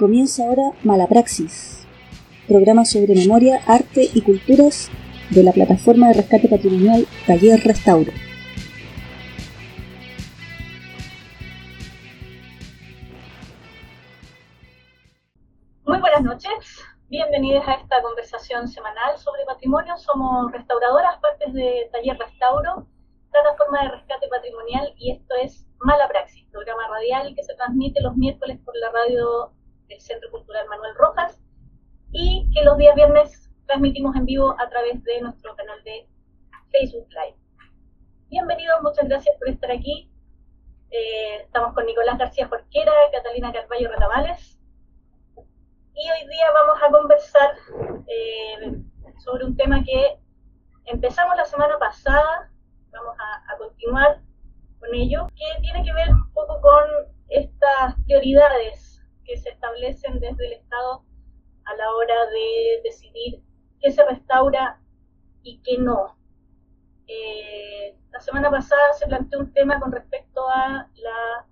Comienza ahora Malapraxis, programa sobre memoria, arte y culturas de la plataforma de rescate patrimonial Taller Restauro. Muy buenas noches, bienvenidos a esta conversación semanal sobre patrimonio. Somos restauradoras, partes de Taller Restauro, plataforma de rescate patrimonial, y esto es Mala Praxis, programa radial que se transmite los miércoles por la radio del Centro Cultural Manuel Rojas y que los días viernes transmitimos en vivo a través de nuestro canal de Facebook Live. Bienvenidos, muchas gracias por estar aquí. Eh, estamos con Nicolás García Jorquera, Catalina Carballo Retamales. Y hoy día vamos a conversar eh, sobre un tema que empezamos la semana pasada, vamos a, a continuar con ello, que tiene que ver un poco con estas prioridades que se establecen desde el Estado a la hora de decidir qué se restaura y qué no. Eh, la semana pasada se planteó un tema con respecto a la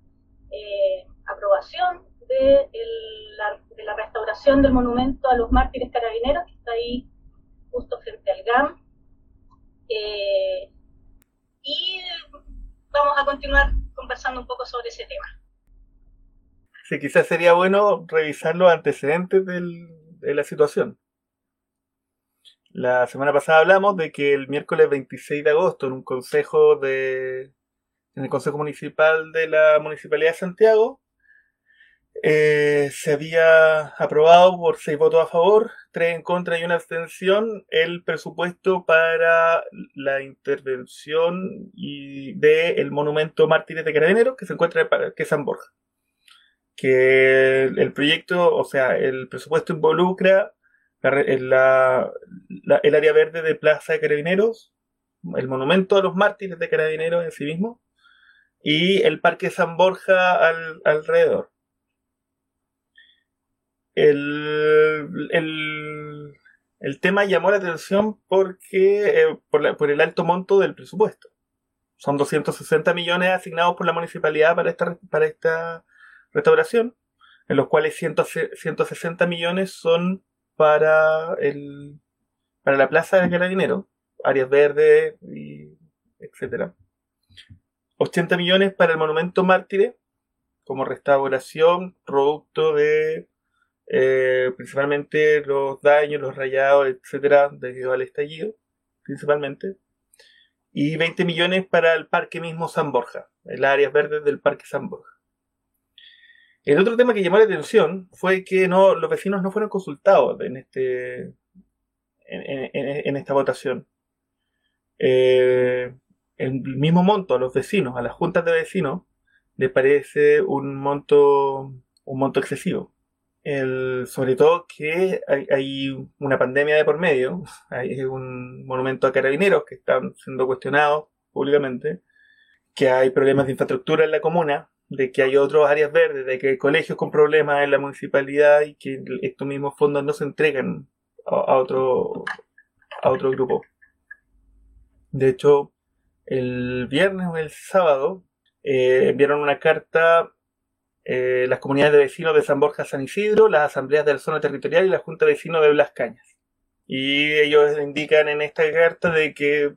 eh, aprobación de, la, restauración del monumento a los mártires carabineros, que está ahí justo frente al GAM. Eh, y vamos a continuar conversando un poco sobre ese tema. Sí, quizás sería bueno revisar los antecedentes de la situación. La semana pasada hablamos de que el miércoles 26 de agosto, en un consejo de. en el Consejo Municipal de la Municipalidad de Santiago, eh, se había aprobado por seis votos a favor, tres en contra y una abstención el presupuesto para la intervención y del monumento Mártires de Carabineros que se encuentra en San Borja que el proyecto, o sea, el presupuesto involucra el área verde de Plaza de Carabineros, el monumento a los mártires de Carabineros en sí mismo, y el Parque San Borja alrededor. El, tema llamó la atención porque eh, por, el alto monto del presupuesto. Son 260 millones asignados por la municipalidad para esta, para esta restauración, en los cuales 160 millones son para, el, para la plaza de Carabinero, áreas verdes, etcétera. 80 millones para el monumento Mártires, como restauración, producto de eh, principalmente los daños, los rayados, etcétera, debido al estallido, principalmente. Y 20 millones para el parque mismo San Borja, el área verde del parque San Borja. El otro tema que llamó la atención fue que los vecinos no fueron consultados en, este, esta votación. Eh, el mismo monto a los vecinos, a las juntas de vecinos, le parece un monto, excesivo. Sobre todo que hay, una pandemia de por medio, hay un monumento a carabineros que están siendo cuestionados públicamente, que hay problemas de infraestructura en la comuna, de que hay otras áreas verdes, de que hay colegios con problemas en la municipalidad y que estos mismos fondos no se entregan a, otro, a otro grupo. De hecho, el viernes o el sábado eh, enviaron una carta eh, las comunidades de vecinos de San Borja San Isidro, las asambleas de la zona territorial y la Junta de Vecinos de Blas Cañas. Y ellos indican en esta carta de que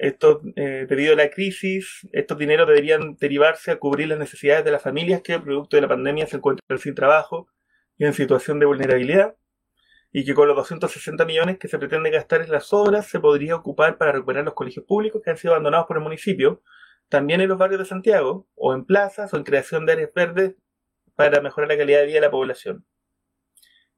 esto, eh, debido a la crisis, estos dineros deberían derivarse a cubrir las necesidades de las familias que, producto de la pandemia, se encuentran sin trabajo y en situación de vulnerabilidad, y que con los 260 millones que se pretende gastar en las obras se podría ocupar para recuperar los colegios públicos que han sido abandonados por el municipio, también en los barrios de Santiago, o en plazas, o en creación de áreas verdes para mejorar la calidad de vida de la población.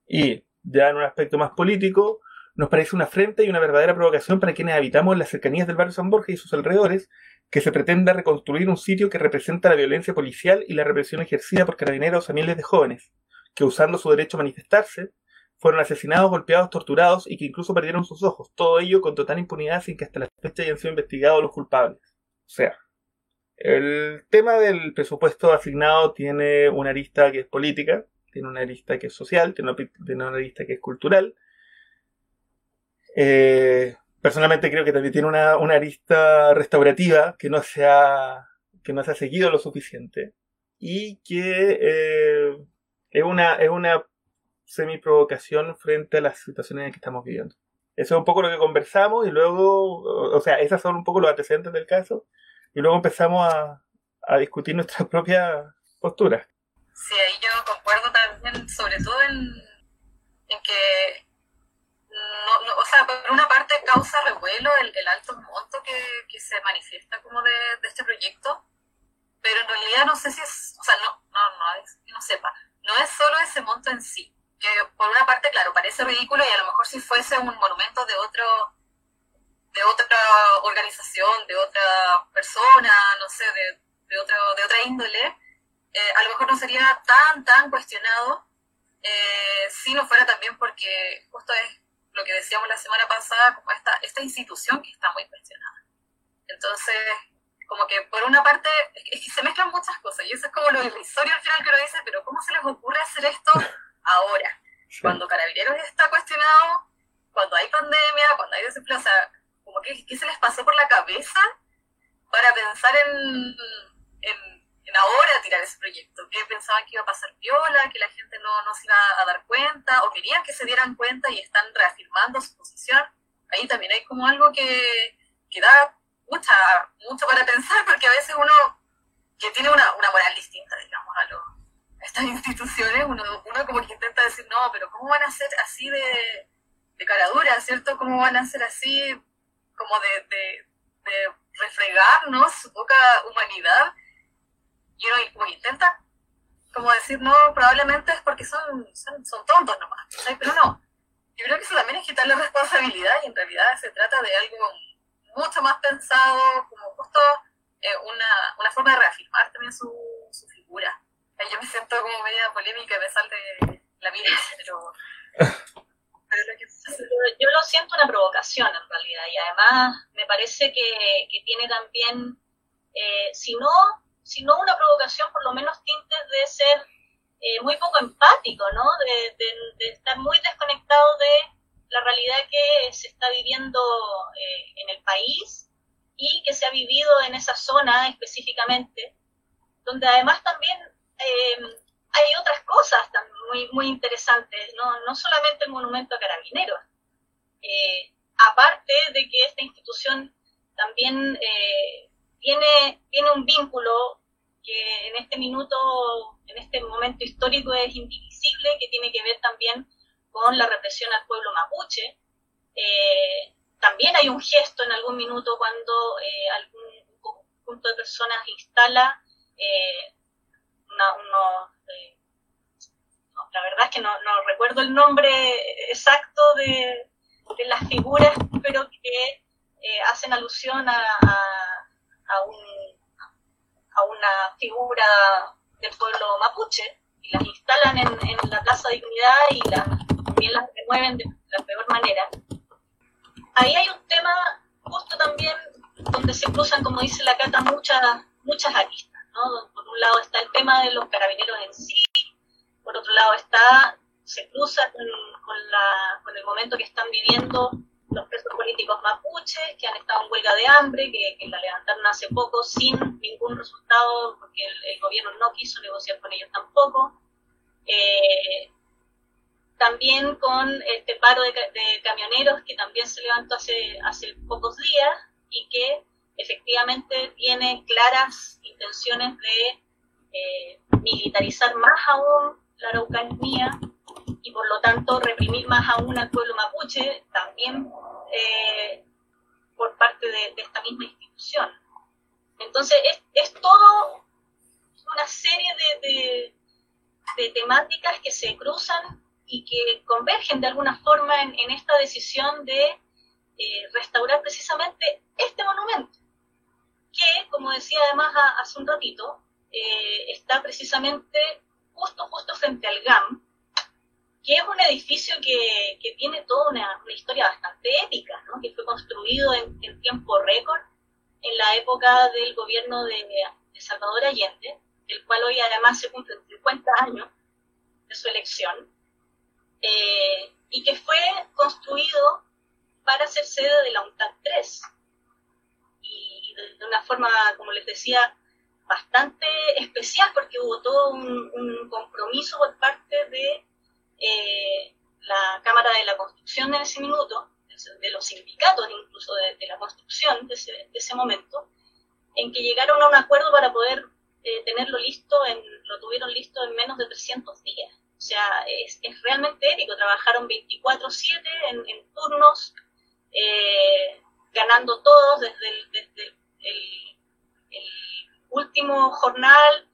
Y ya en un aspecto más político, nos parece una afrenta y una verdadera provocación para quienes habitamos las cercanías del barrio San Borja y sus alrededores, que se pretenda reconstruir un sitio que representa la violencia policial y la represión ejercida por carabineros a miles de jóvenes, que usando su derecho a manifestarse, fueron asesinados, golpeados, torturados y que incluso perdieron sus ojos. Todo ello con total impunidad sin que hasta la fecha hayan sido investigados los culpables. O sea, el tema del presupuesto asignado tiene una arista que es política, tiene una arista que es social, tiene una arista que es cultural, eh, personalmente creo que también tiene una, arista restaurativa que no, se ha, que no se ha seguido lo suficiente y que, eh, es una, es una semi-provocación frente a las situaciones en que estamos viviendo. Eso es un poco lo que conversamos y luego, o sea, esas son un poco los antecedentes del caso y luego empezamos a, a discutir nuestras propias posturas. Sí, ahí yo concuerdo también, sobre todo en, en que, no, o sea, por una parte causa revuelo el, el alto monto que, que, se manifiesta como de, de, este proyecto, pero en realidad no sé si es, o sea, no, no, no, es, no sepa, no es solo ese monto en sí, que por una parte, claro, parece ridículo y a lo mejor si fuese un monumento de otro de otra organización, de otra persona, no sé, de, de, otro, de otra índole, eh, a lo mejor no sería tan, tan cuestionado eh, si no fuera también porque justo es lo que decíamos la semana pasada, como esta, esta institución que está muy cuestionada. Entonces, como que por una parte, es que se mezclan muchas cosas y eso es como lo irrisorio al final que uno dice, pero ¿cómo se les ocurre hacer esto ahora? Cuando Carabineros está cuestionado, cuando hay pandemia, cuando hay desempleo, o sea, como que, ¿qué se les pasó por la cabeza para pensar en, en, ahora tirar ese proyecto? ¿Qué pensaban que iba a pasar viola, que la gente no, no se iba a dar cuenta, o querían que se dieran cuenta y están reafirmando su posición? Ahí también hay como algo que, que da mucha, mucho para pensar, porque a veces uno que tiene una, una moral distinta, digamos, a, lo, estas instituciones, uno, uno como que intenta decir, no, pero ¿cómo van a ser así de, de cara dura, ¿cierto? ¿Cómo van a ser así como de, de, de refregarnos su poca humanidad? Y uno como intenta como decir, no, probablemente es porque son, son, son tontos nomás, pero no. Yo creo que eso también es quitarle responsabilidad y en realidad se trata de algo mucho más pensado, como justo eh, una, una, forma de reafirmar también su, su figura. Yo me siento como media polémica me salte la vida, pero... yo lo siento una provocación en realidad y además me parece que, que tiene también, eh, si, no, si no una provocación, por lo menos tintes de ser eh, muy poco empático, ¿no? De, estar muy desconectado de la realidad que se está viviendo eh, en el país y que se ha vivido en esa zona específicamente, donde además también eh, hay otras cosas muy, muy interesantes, ¿no? no solamente el monumento a carabineros. Eh, aparte de que esta institución también tiene, tiene un vínculo que en este minuto, en este momento histórico es indivisible, que tiene que ver también con la represión al pueblo mapuche. Eh, también hay un gesto en algún minuto cuando eh, algún conjunto de personas instala eh, una, uno, eh, no, la verdad es que no, no, recuerdo el nombre exacto de, de las figuras, pero que eh, hacen alusión a, a, a, un, a una figura del pueblo mapuche y las instalan en, en la Plaza Dignidad y también las remueven de la peor manera. Ahí hay un tema justo también donde se cruzan, como dice la Cata, muchas, muchas aristas. ¿no? Por un lado está el tema de los carabineros en sí, por otro lado está, se cruza con, con, la, con el momento que están viviendo los presos políticos mapuches que han estado en huelga de hambre, que, la levantaron hace poco sin ningún resultado porque el, el gobierno no quiso negociar con ellos tampoco. Eh, también con este paro de, de, camioneros que también se levantó hace, hace pocos días y que efectivamente tiene claras intenciones de eh, militarizar más aún la Araucanía y por lo tanto reprimir más aún al pueblo mapuche también eh, por parte de, esta misma institución. Entonces es, es todo una serie de, de, temáticas que se cruzan y que convergen de alguna forma en, esta decisión de eh, restaurar precisamente este monumento, que, como decía además hace un ratito, eh, está precisamente justo, justo frente al GAM, que es un edificio que, que tiene toda una, una, historia bastante épica, ¿no? que fue construido en, en, tiempo récord en la época del gobierno de, de Salvador Allende, el cual hoy además se cumplen 50 años de su elección eh, y que fue construido para ser sede de la UNTAD 3. Y de, una forma, como les decía, bastante especial, porque que hubo todo un, compromiso por parte de eh, la Cámara de la Construcción en ese minuto, de los sindicatos incluso de, la construcción de ese, momento, en que llegaron a un acuerdo para poder eh, tenerlo listo, en, lo tuvieron listo en menos de 300 días. O sea, es, realmente épico. Trabajaron 24/7 en, turnos, eh, ganando todos desde el, último jornal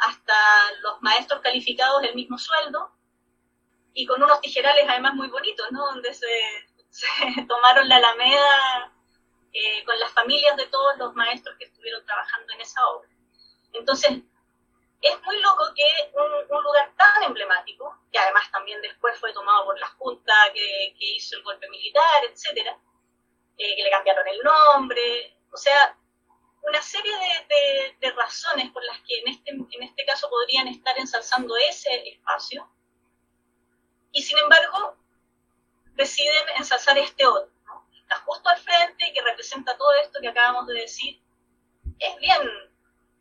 hasta los maestros calificados el mismo sueldo y con unos tijerales además muy bonitos, ¿no? Donde se, tomaron la Alameda eh, con las familias de todos los maestros que estuvieron trabajando en esa obra. Entonces, es muy loco que un, lugar tan emblemático, que además también después fue tomado por la Junta que, hizo el golpe militar, etcétera, eh, que le cambiaron el nombre, o sea, una serie de, razones por las que en este, en este caso podrían estar ensalzando ese espacio, y sin embargo deciden ensalzar este otro, ¿no? está justo al frente, que representa todo esto que acabamos de decir, es bien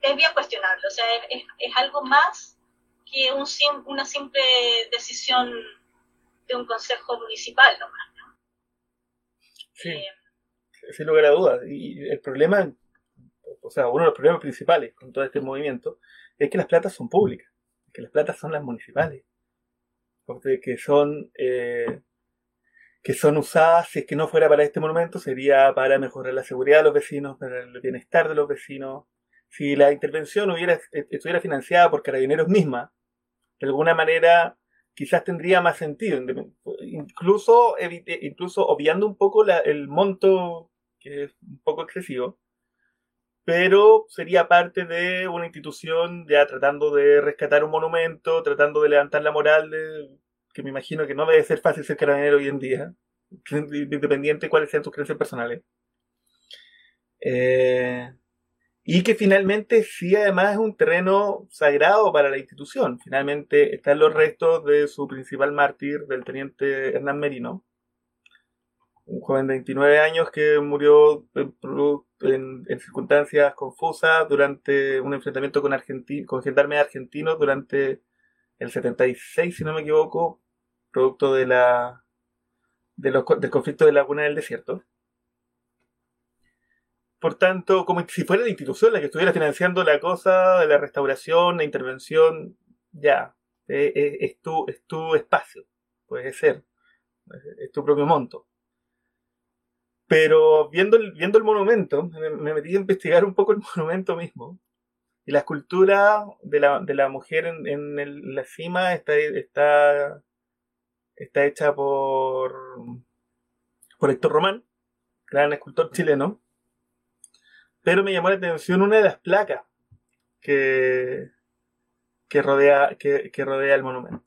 es bien cuestionable, o sea, es, es, algo más que un, una simple decisión de un consejo municipal nomás, ¿no? Sí, eh, sin lugar a dudas. Y el problema, o sea, uno de los problemas principales con todo este movimiento es que las platas son públicas, que las platas son las municipales, que son... Eh, que son usadas, si es que no fuera para este monumento, sería para mejorar la seguridad de los vecinos, para el bienestar de los vecinos, si la intervención hubiera, estuviera financiada por Carabineros misma, de alguna manera quizás tendría más sentido, incluso, incluso obviando un poco el monto, que es un poco excesivo, pero sería parte de una institución ya tratando de rescatar un monumento, tratando de levantar la moral, que me imagino que no debe ser fácil ser carabinero hoy en día, independiente de cuáles sean sus creencias personales. Eh, y que finalmente sí además es un terreno sagrado para la institución. Finalmente están los restos de su principal mártir, del teniente Hernán Merino, un joven de 29 años que murió en, circunstancias confusas durante un enfrentamiento con, con gendarmes argentinos durante el 76, si no me equivoco, producto de la, de los, del conflicto de Laguna del Desierto. Por tanto, como si fuera la institución la que estuviera financiando la cosa la restauración, la intervención, ya, eh, eh, es, tu, es tu espacio, puede ser, es tu propio monto. Pero viendo el, viendo el monumento, me, metí a investigar un poco el monumento mismo. Y la escultura de la, de la mujer en, en la cima está, está, está hecha por, por Héctor Román, gran escultor chileno pero me llamó la atención una de las placas que, que, rodea, que, rodea el monumento.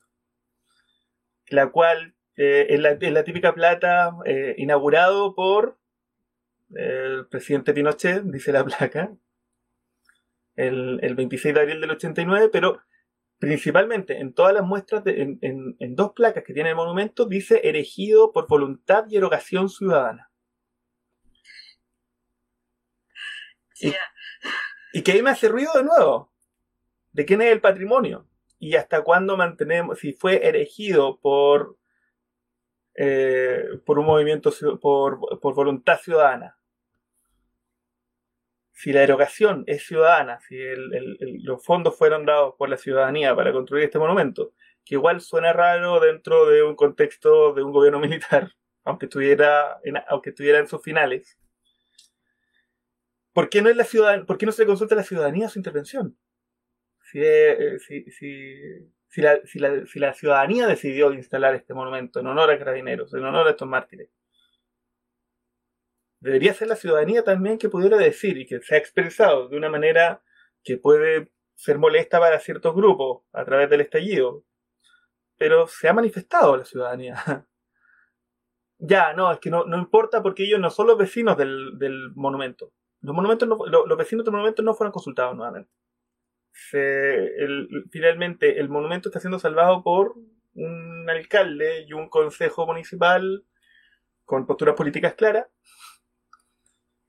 La cual eh, es, la, típica plata eh, inaugurado por el presidente Pinochet, dice la placa, el, 26 de abril del 89, pero principalmente en todas las muestras, en, en, dos placas que tiene el monumento, dice erigido por voluntad y erogación ciudadana. Y, que ahí me hace ruido de nuevo. ¿De quién es el patrimonio? Y hasta cuándo mantenemos, si fue erigido por, eh, por un movimiento, por, voluntad ciudadana. Si la erogación es ciudadana, si los fondos fueron dados por la ciudadanía para construir este monumento, que igual suena raro dentro de un contexto de un gobierno militar, aunque estuviera aunque estuviera en sus finales, ¿Por qué no, es la ¿por qué no se le consulta a la ciudadanía su intervención? Si, eh, si, si, si, la, ciudadanía decidió instalar este monumento en honor a carabineros, en honor a estos mártires, debería ser la ciudadanía también que pudiera decir y que se ha expresado de una manera que puede ser molesta para ciertos grupos a través del estallido, pero se ha manifestado la ciudadanía. ya, no, es que no, no importa porque ellos no son los vecinos del, del monumento. Los, monumentos los vecinos del monumento no fueron consultados nuevamente. Finalmente, el monumento está siendo salvado por un alcalde y un consejo municipal con posturas políticas claras.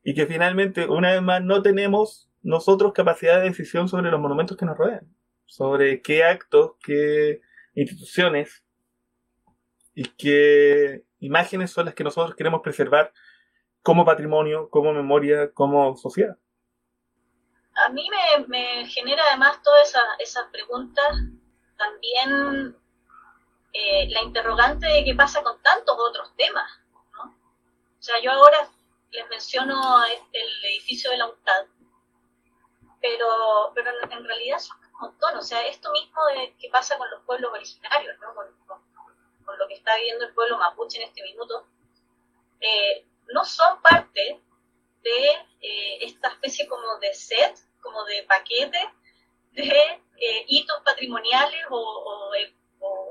Y que finalmente, una vez más, no tenemos nosotros capacidad de decisión sobre los monumentos que nos rodean, sobre qué actos, qué instituciones y qué imágenes son las que nosotros queremos preservar como patrimonio, como memoria, como sociedad. A mí me, genera además todas esas preguntas también eh, la interrogante de qué pasa con tantos otros temas. ¿no? O sea, yo ahora les menciono el edificio de la UNTAD, pero, pero en realidad son un montón. O sea, esto mismo de que pasa con los pueblos originarios, ¿no? con, lo que está viviendo el pueblo mapuche en este minuto, eh, no son parte de eh, esta especie como de set, como de paquete de hitos patrimoniales o,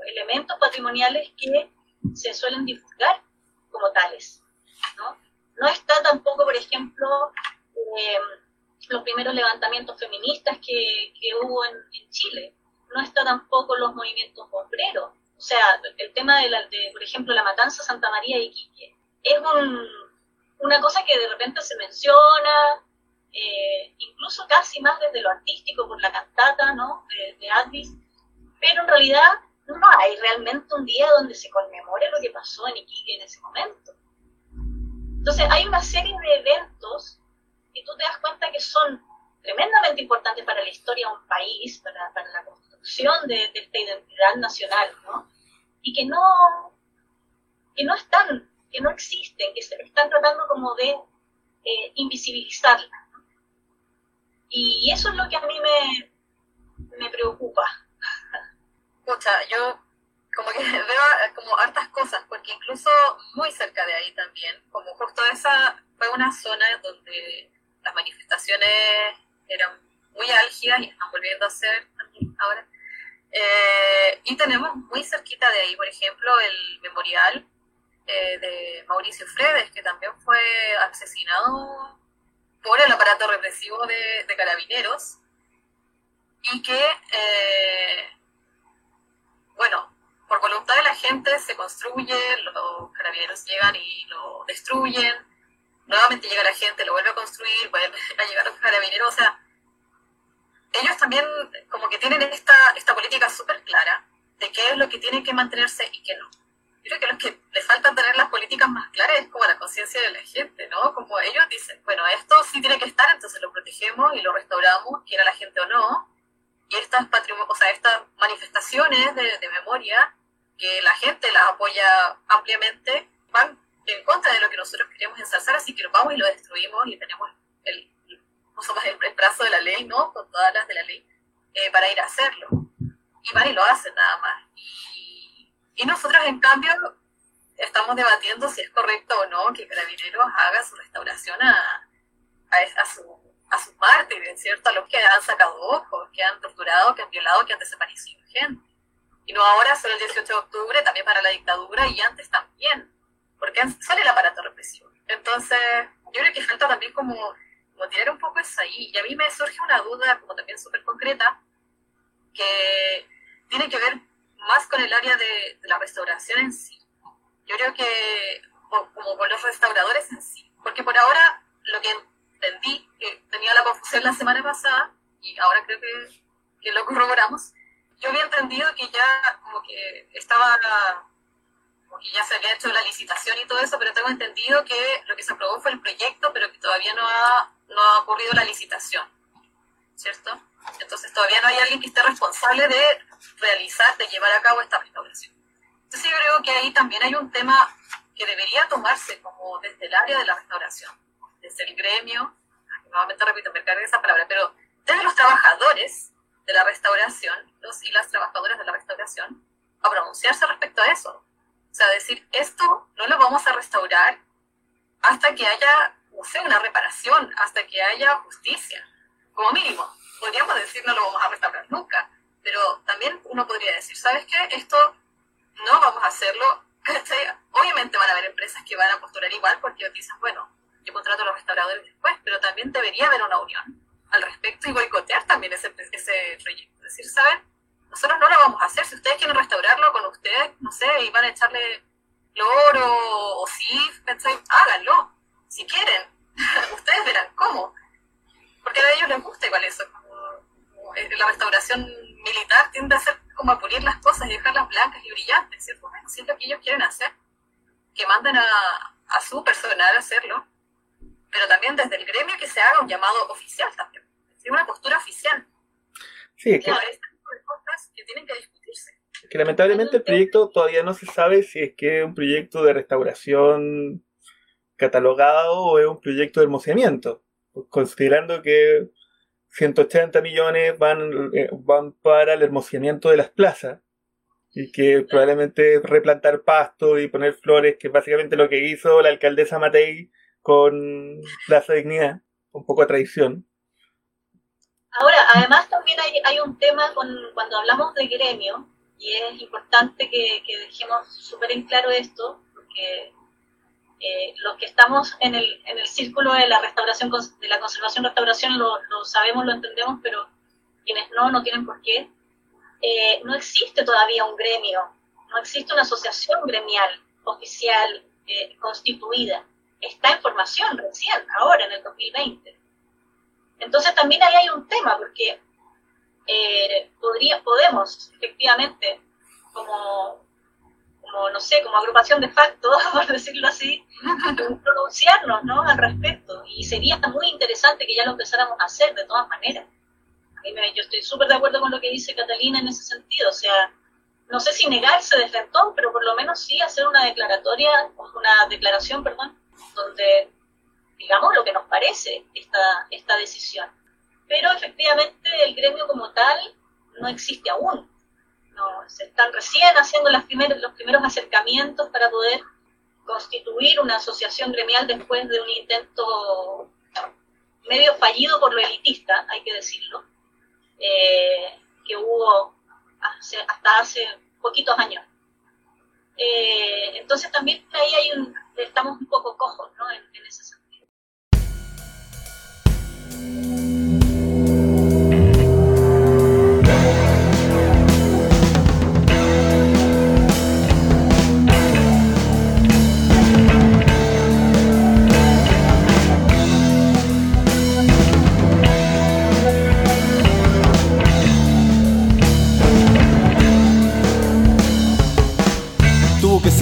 elementos patrimoniales que se suelen divulgar como tales. ¿no? no está tampoco, por ejemplo, eh, los primeros levantamientos feministas que, hubo en, Chile, no está tampoco los movimientos obreros. O sea, el tema de, la, de por ejemplo, la matanza Santa María y Quique es una cosa que de repente se menciona, eh, incluso casi más desde lo artístico, por la cantata ¿no? de, de pero en realidad no hay realmente un día donde se conmemore lo que pasó en Iquique en ese momento. Entonces hay una serie de eventos que tú te das cuenta que son tremendamente importantes para la historia de un país, para, la construcción de, esta identidad nacional, ¿no? Y que no, que no están, que no existen, que se están tratando como de eh, invisibilizarla. Y eso es lo que a mí me, me preocupa. Escucha, yo como que veo como hartas cosas, porque incluso muy cerca de ahí también, como justo esa fue una zona donde las manifestaciones eran muy álgidas y están volviendo a ser ahora. Eh, y tenemos muy cerquita de ahí, por ejemplo, el memorial de Mauricio Fredes, que también fue asesinado por el aparato represivo de, carabineros y que, eh, bueno, por voluntad de la gente se construye, los carabineros llegan y lo destruyen, nuevamente llega la gente, lo vuelve a construir, vuelve a llegar los carabineros, o sea, ellos también como que tienen esta, esta política súper clara de qué es lo que tiene que mantenerse y qué no creo que lo que le falta tener las políticas más claras es como la conciencia de la gente, ¿no? Como ellos dicen, bueno, esto sí tiene que estar, entonces lo protegemos y lo restauramos, quiera la gente o no. Y estas, o sea, estas manifestaciones de, de memoria, que la gente las apoya ampliamente, van en contra de lo que nosotros queremos ensalzar, así que lo vamos y lo destruimos y tenemos el, el, el brazo de la ley, ¿no? Con todas las de la ley, eh, para ir a hacerlo. Y van y lo hacen nada más. Y nosotros, en cambio, estamos debatiendo si es correcto o no que Carabineros haga su restauración a, a, su, a sus mártires, ¿cierto? A los que han sacado ojos, que han torturado, que han violado, que han desaparecido gente. Y no ahora, solo el 18 de octubre, también para la dictadura y antes también, porque sale el aparato represivo. Entonces, yo creo que falta también como, como tirar un poco eso ahí. Y a mí me surge una duda, como también súper concreta, que tiene que ver más con el área de, la restauración en sí. Yo creo que, como con los restauradores en sí, porque por ahora lo que entendí, que tenía la confusión la semana pasada, y ahora creo que, que lo corroboramos, yo había entendido que ya como que estaba, ya se había hecho la licitación y todo eso, pero tengo entendido que lo que se aprobó fue el proyecto, pero que todavía no ha, no ha ocurrido la licitación, ¿cierto? Entonces todavía no hay alguien que esté responsable de realizar, de llevar a cabo esta restauración. Entonces yo creo que ahí también hay un tema que debería tomarse como desde el área de la restauración, desde el gremio, nuevamente repito, me cargué esa palabra, pero desde los trabajadores de la restauración, los y las trabajadoras de la restauración, a pronunciarse respecto a eso. O sea, decir, esto no lo vamos a restaurar hasta que haya, no una reparación, hasta que haya justicia, como mínimo podríamos decir no lo vamos a restaurar nunca, pero también uno podría decir, ¿sabes qué? Esto no vamos a hacerlo. Obviamente van a haber empresas que van a postular igual porque dicen, bueno, yo contrato a los restauradores después, pero también debería haber una unión al respecto y boicotear también ese, ese proyecto. Es decir, ¿saben? Nosotros no lo vamos a hacer. Si ustedes quieren restaurarlo con ustedes, no sé, y van a echarle cloro o SIF, háganlo. Si quieren. ustedes verán cómo porque a ellos les gusta igual eso. Eh, la restauración militar tiende a ser como a pulir las cosas y dejarlas blancas y brillantes, ¿cierto? Bueno, si es lo que ellos quieren hacer, que manden a, a su personal a hacerlo, pero también desde el gremio que se haga un llamado oficial también, una postura oficial. Sí, es que, cosas que tienen que discutirse. que lamentablemente el proyecto todavía no se sabe si es que es un proyecto de restauración catalogado o es un proyecto de hermoseamiento, considerando que 180 millones van, eh, van para el hermoseamiento de las plazas y que probablemente replantar pasto y poner flores, que es básicamente lo que hizo la alcaldesa Matei con Plaza Dignidad, un poco de tradición. Ahora, además también hay, hay un tema con, cuando hablamos de gremio, y es importante que, que dejemos súper en claro esto, porque eh, los que estamos en el, en el círculo de la restauración, de la conservación restauración lo, lo sabemos, lo entendemos, pero quienes no, no tienen por qué. Eh, no existe todavía un gremio, no existe una asociación gremial oficial eh, constituida. Está en formación recién, ahora, en el 2020. Entonces también ahí hay un tema, porque podría, podemos, efectivamente, como como, no sé, como agrupación de facto, por decirlo así, pronunciarnos ¿no? al respecto. Y sería muy interesante que ya lo empezáramos a hacer de todas maneras. A mí me, yo estoy súper de acuerdo con lo que dice Catalina en ese sentido. O sea, no sé si negarse de frente, pero por lo menos sí hacer una declaratoria, una declaración, perdón, donde digamos lo que nos parece esta, esta decisión. Pero efectivamente el gremio como tal no existe aún no, se están recién haciendo las primeros, los primeros acercamientos para poder constituir una asociación gremial después de un intento medio fallido por lo elitista, hay que decirlo, eh, que hubo hasta hace poquitos años. Eh, entonces también ahí hay un, estamos un poco cojos ¿no? en, en ese.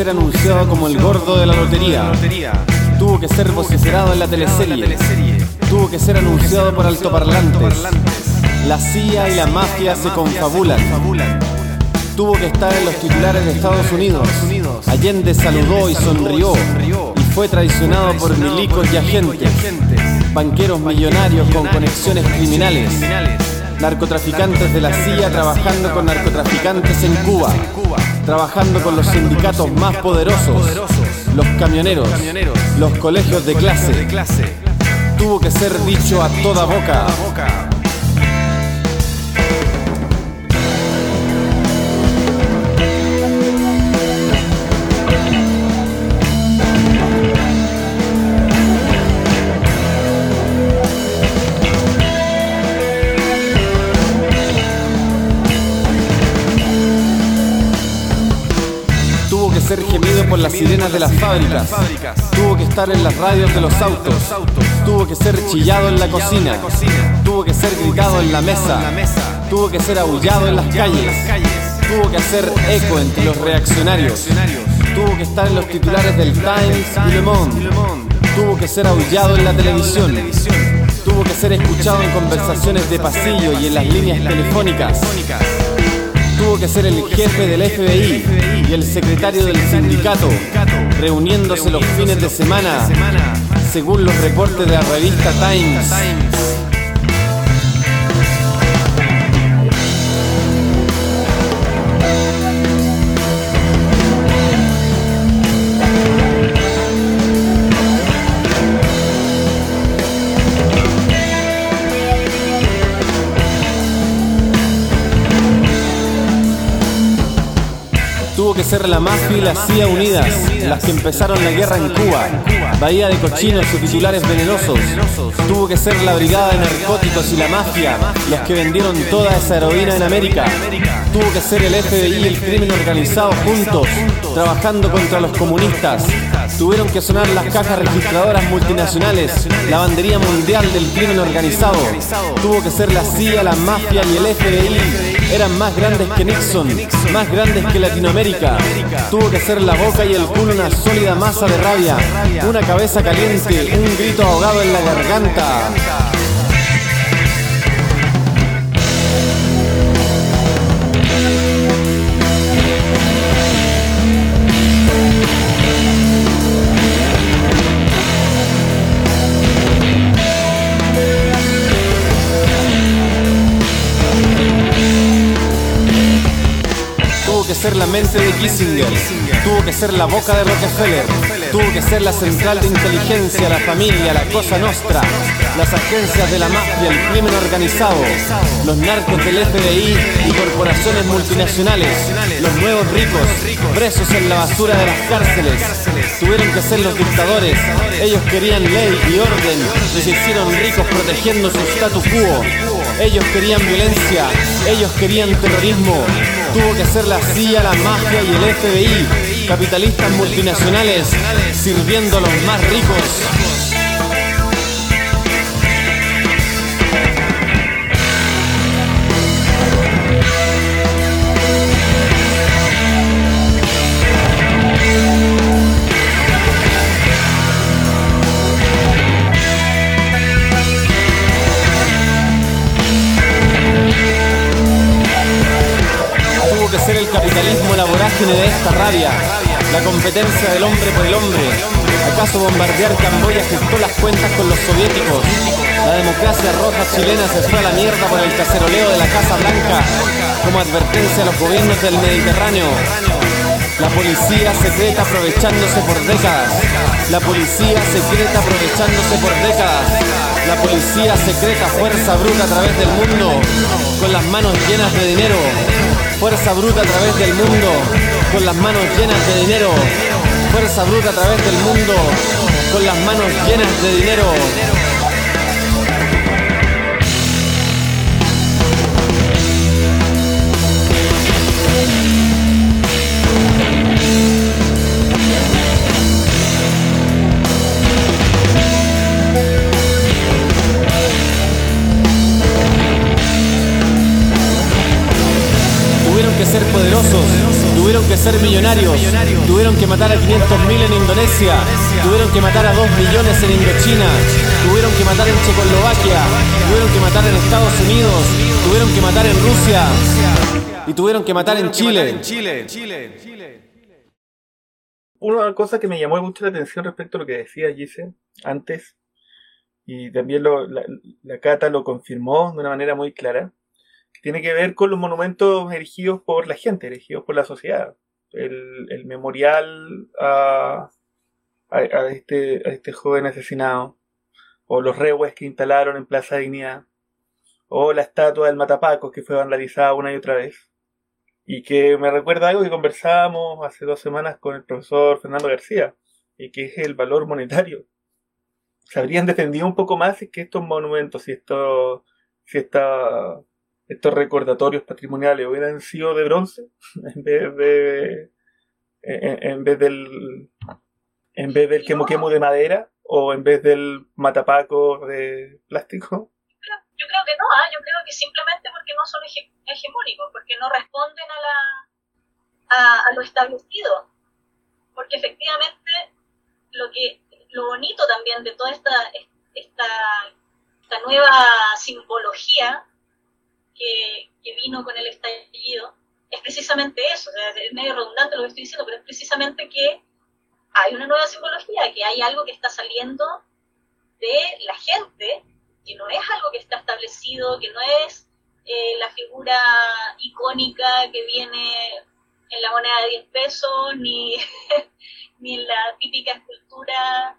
Ser anunciado como el gordo de la lotería. Tuvo que ser vociferado en la teleserie. Tuvo que ser anunciado por altoparlantes. La CIA y la mafia se confabulan. Tuvo que estar en los titulares de Estados Unidos. Allende saludó y sonrió y fue traicionado por milicos y agentes. Banqueros millonarios con conexiones criminales. Narcotraficantes de la CIA trabajando con narcotraficantes en Cuba trabajando con los sindicatos más poderosos, los camioneros, los colegios de clase. Tuvo que ser dicho a toda boca. Por las sirenas de las fábricas. Tuvo que estar en las radios de los autos. Tuvo que ser chillado en la cocina. Tuvo que ser gritado en la mesa. Tuvo que ser aullado en las calles. Tuvo que hacer eco entre los reaccionarios. Tuvo que estar en los titulares del Times y Le Monde. Tuvo que ser aullado en la televisión. Tuvo que ser escuchado en conversaciones de pasillo y en las líneas telefónicas tuvo que ser el jefe del FBI y el secretario del sindicato, reuniéndose los fines de semana, según los reportes de la revista Times. Ser la mafia y la CIA unidas, las que empezaron la guerra en Cuba. Bahía de cochinos y titulares venenosos. Tuvo que ser la brigada de narcóticos y la mafia, los que vendieron toda esa heroína en América. Tuvo que ser el FBI y el crimen organizado juntos, trabajando contra los comunistas. Tuvieron que sonar las cajas registradoras multinacionales, la bandería mundial del crimen organizado. Tuvo que ser la CIA, la mafia y el FBI. Eran más grandes que Nixon, más grandes que Latinoamérica. Tuvo que ser la boca y el culo una sólida masa de rabia, una cabeza caliente, un grito ahogado en la garganta. De Kissinger, tuvo que ser la boca de Rockefeller, tuvo que ser la central de inteligencia, la familia, la cosa nostra, las agencias de la mafia, el crimen organizado, los narcos del FBI y corporaciones multinacionales, los nuevos ricos, presos en la basura de las cárceles. Tuvieron que ser los dictadores, ellos querían ley y orden y se hicieron ricos protegiendo su status quo. Ellos querían violencia, ellos querían terrorismo. Tuvo que ser la CIA, la mafia y el FBI, capitalistas multinacionales, sirviendo a los más ricos. Competencia del hombre por el hombre. ¿Acaso bombardear Camboya gestó las cuentas con los soviéticos? La democracia roja chilena se fue a la mierda por el caceroleo de la Casa Blanca como advertencia a los gobiernos del Mediterráneo. La policía secreta aprovechándose por décadas. La policía secreta aprovechándose por décadas. La policía secreta fuerza bruta a través del mundo, con las manos llenas de dinero. Fuerza bruta a través del mundo, con las manos llenas de dinero. Fuerza bruta a través del mundo, con las manos llenas de dinero. Millonarios, tuvieron que matar a 500.000 en Indonesia, tuvieron que matar a 2 millones en Indochina, tuvieron que matar en Checoslovaquia, tuvieron que matar en Estados Unidos, tuvieron que matar en Rusia. Y tuvieron que matar en Chile. Una cosa que me llamó mucho la atención respecto a lo que decía Gise antes, y también lo- la, la Cata lo confirmó de una manera muy clara, tiene que ver con los monumentos erigidos por la gente, erigidos por la sociedad. El, el memorial a, a, este, a este joven asesinado, o los rehues que instalaron en Plaza Dignidad, o la estatua del Matapacos que fue vandalizada una y otra vez. Y que me recuerda algo que conversábamos hace dos semanas con el profesor Fernando García, y que es el valor monetario. Se habrían defendido un poco más si que estos monumentos, si estos, si esta, estos recordatorios patrimoniales hubieran sido de bronce, en vez de, en, vez del, en vez del quemo quemo de madera, o en vez del matapaco de plástico. Yo creo que no, ¿ah? yo creo que simplemente porque no son hege- hegemónicos, porque no responden a, la, a, a lo establecido. Porque efectivamente lo que lo bonito también de toda esta, esta, esta nueva simbología que, vino con el estallido es precisamente eso. O sea, es medio redundante lo que estoy diciendo, pero es precisamente que hay una nueva simbología, que hay algo que está saliendo de la gente que no es algo que está establecido, que no es eh, la figura icónica que viene en la moneda de 10 pesos, ni, ni en la típica escultura,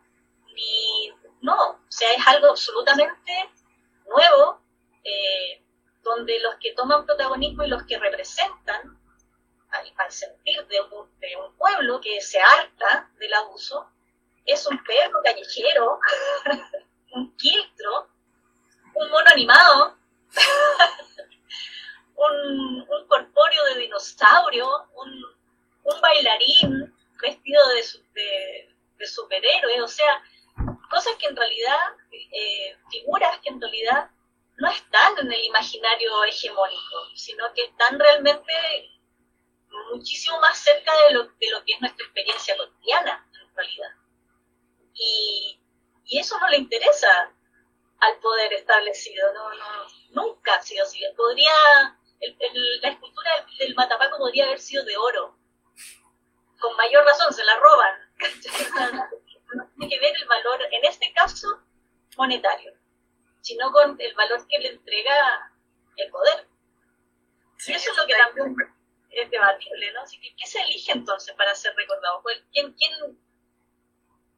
ni... No, o sea, es algo absolutamente nuevo, eh, donde los que toman protagonismo y los que representan al, sentir de un, de un, pueblo que se harta del abuso, es un perro callejero, un quiltro, un mono animado, un, un, corpóreo de dinosaurio, un, bailarín vestido de, superhéroe, o sea, cosas que en realidad, eh, figuras que en realidad no están en el imaginario hegemónico, sino que están realmente muchísimo más cerca de lo, de lo que es nuestra experiencia cotidiana, en realidad. Y, y eso no le interesa al poder establecido, no, no, nunca ha sido así. Podría, la escultura del Matapaco podría haber sido de oro. Con mayor razón, se la roban. no tiene que ver el valor, en este caso, monetario sino con el valor que le entrega el poder. y eso es lo que también es debatible, ¿no? Así que, ¿qué se elige entonces para ser recordado? ¿Quién, quién,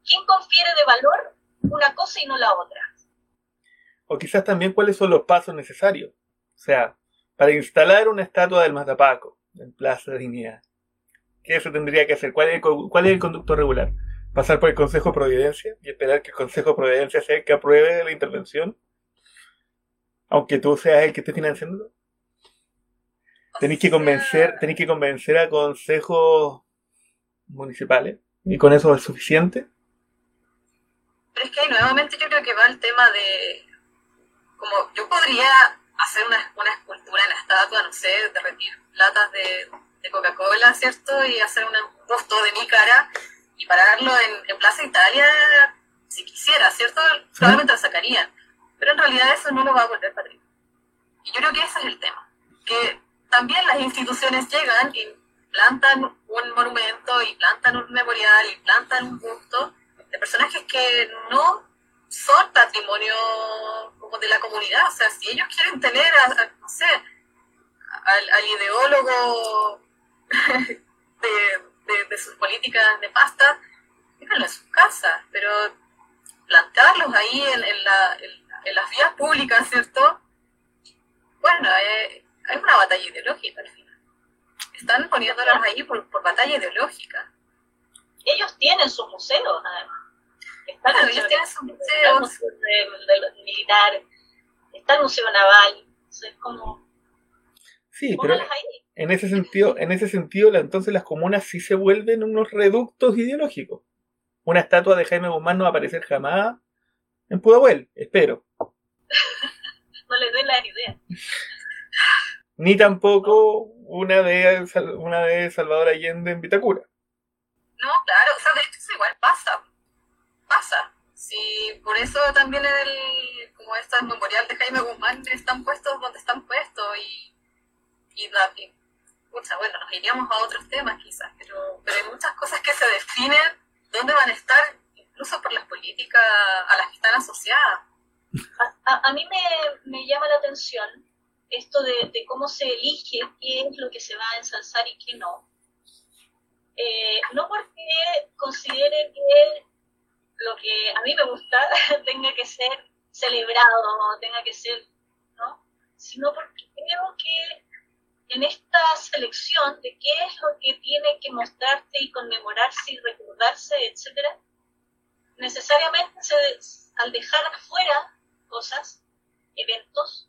quién confiere de valor una cosa y no la otra? O quizás también cuáles son los pasos necesarios. O sea, para instalar una estatua del Matapaco en Plaza de Dignidad, ¿qué se tendría que hacer? ¿Cuál es, el, ¿Cuál es el conducto regular? ¿Pasar por el Consejo de Providencia y esperar que el Consejo de Providencia sea el que apruebe la intervención? Aunque tú seas el que esté financiando. Tenéis que convencer, tenéis que convencer a consejos municipales y con eso es suficiente. Pero es que ahí nuevamente yo creo que va el tema de como yo podría hacer una, una escultura en la estatua, no sé, derretir latas de, de Coca-Cola, ¿cierto? Y hacer un busto de mi cara y pararlo en, en Plaza Italia si quisiera, ¿cierto? Probablemente lo sacarían pero en realidad eso no lo va a volver patrimonio. Y yo creo que ese es el tema, que también las instituciones llegan y plantan un monumento y plantan un memorial y plantan un busto de personajes que no son patrimonio como de la comunidad. O sea, si ellos quieren tener, no sé, al, ideólogo de, de, sus políticas nefastas, déjenlo en su casa, pero plantarlos ahí en, en la en las vías públicas, ¿cierto? Bueno, eh, hay una batalla ideológica al final. Están poniéndolas ahí por, batalla ideológica. Ellos tienen sus museos, además. Están ellos tienen sus museos. Está el museo de, militar, está el museo naval. es como... Sí, pero en ese sentido, en ese sentido, entonces las comunas sí se vuelven unos reductos ideológicos. Una estatua de Jaime Guzmán no va a aparecer jamás en Pudahuel, espero. no le doy la idea. Ni tampoco una de, una de Salvador Allende en Vitacura. No, claro, o sea, de hecho igual pasa. Pasa. Sí, por eso también el, como estas memorial de Jaime Guzmán están puestos donde están puestos y, y, bueno, nos iríamos a otros temas quizás, pero, pero hay muchas cosas que se definen dónde van a estar incluso por las políticas a las que están asociadas. A, mí me, me, llama la atención esto de, de, cómo se elige qué es lo que se va a ensalzar y qué no. Eh, no porque considere que lo que a mí me gusta tenga que ser celebrado, tenga que ser, ¿no? Sino porque creo que en esta selección de qué es lo que tiene que mostrarse y conmemorarse y recordarse, etcétera, necesariamente al dejar afuera cosas, eventos,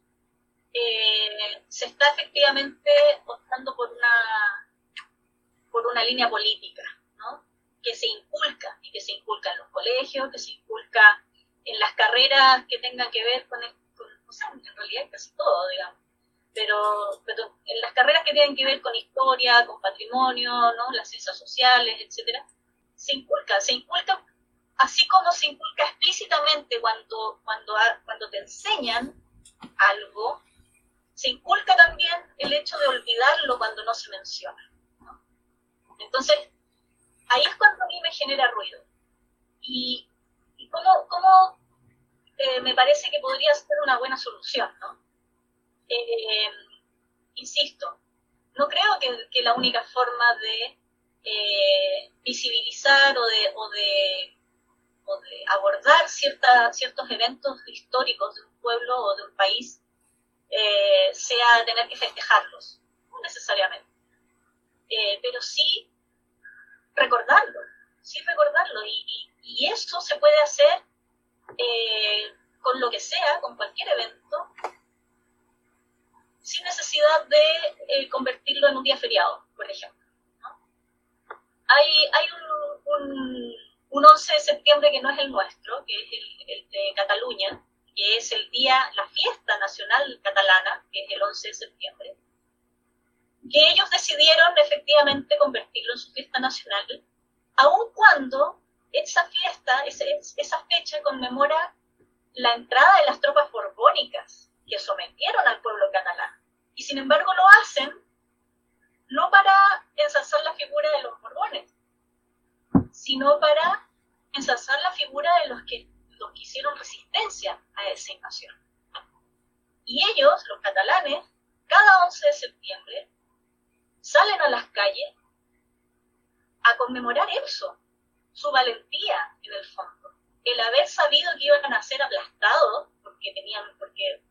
eh, se está efectivamente optando por una, por una línea política, ¿no? que se inculca y que se inculca en los colegios, que se inculca en las carreras que tengan que ver con, en realidad casi todo, digamos, pero, pero, en las carreras que tienen que ver con historia, con patrimonio, ¿no? las ciencias sociales, etcétera, se inculca, se inculca así como se inculca explícitamente cuando, cuando, cuando te enseñan algo, se inculca también el hecho de olvidarlo cuando no se menciona. Entonces, ahí es cuando a mí me genera ruido. Y, y cómo, eh, me parece que podría ser una buena solución, ¿no? Eh, insisto, no creo que, la única forma de eh, visibilizar o de o de abordar cierta, ciertos eventos históricos de un pueblo o de un país eh, sea tener que festejarlos, no necesariamente. eh, pero sí recordarlo, sí recordarlo. Y, y, eso se puede hacer eh, con lo que sea, con cualquier evento, sin necesidad de convertirlo en un día feriado, por ejemplo. Hay, hay un, 11 de septiembre que no es el nuestro, que es el, el de Cataluña, que es el día, la fiesta nacional catalana, que es el 11 de septiembre, que ellos decidieron efectivamente convertirlo en su fiesta nacional, aun cuando esa fiesta, esa fecha conmemora la entrada de las tropas borbónicas que sometieron al pueblo catalán. Y sin embargo lo hacen no para ensalzar la figura de los borbones, sino para ensalzar la figura de los que, los que hicieron resistencia a esa invasión. Y ellos, los catalanes, cada 11 de septiembre, salen a las calles a conmemorar eso, su valentía en el fondo, el haber sabido que iban a ser aplastados, porque tenían, porque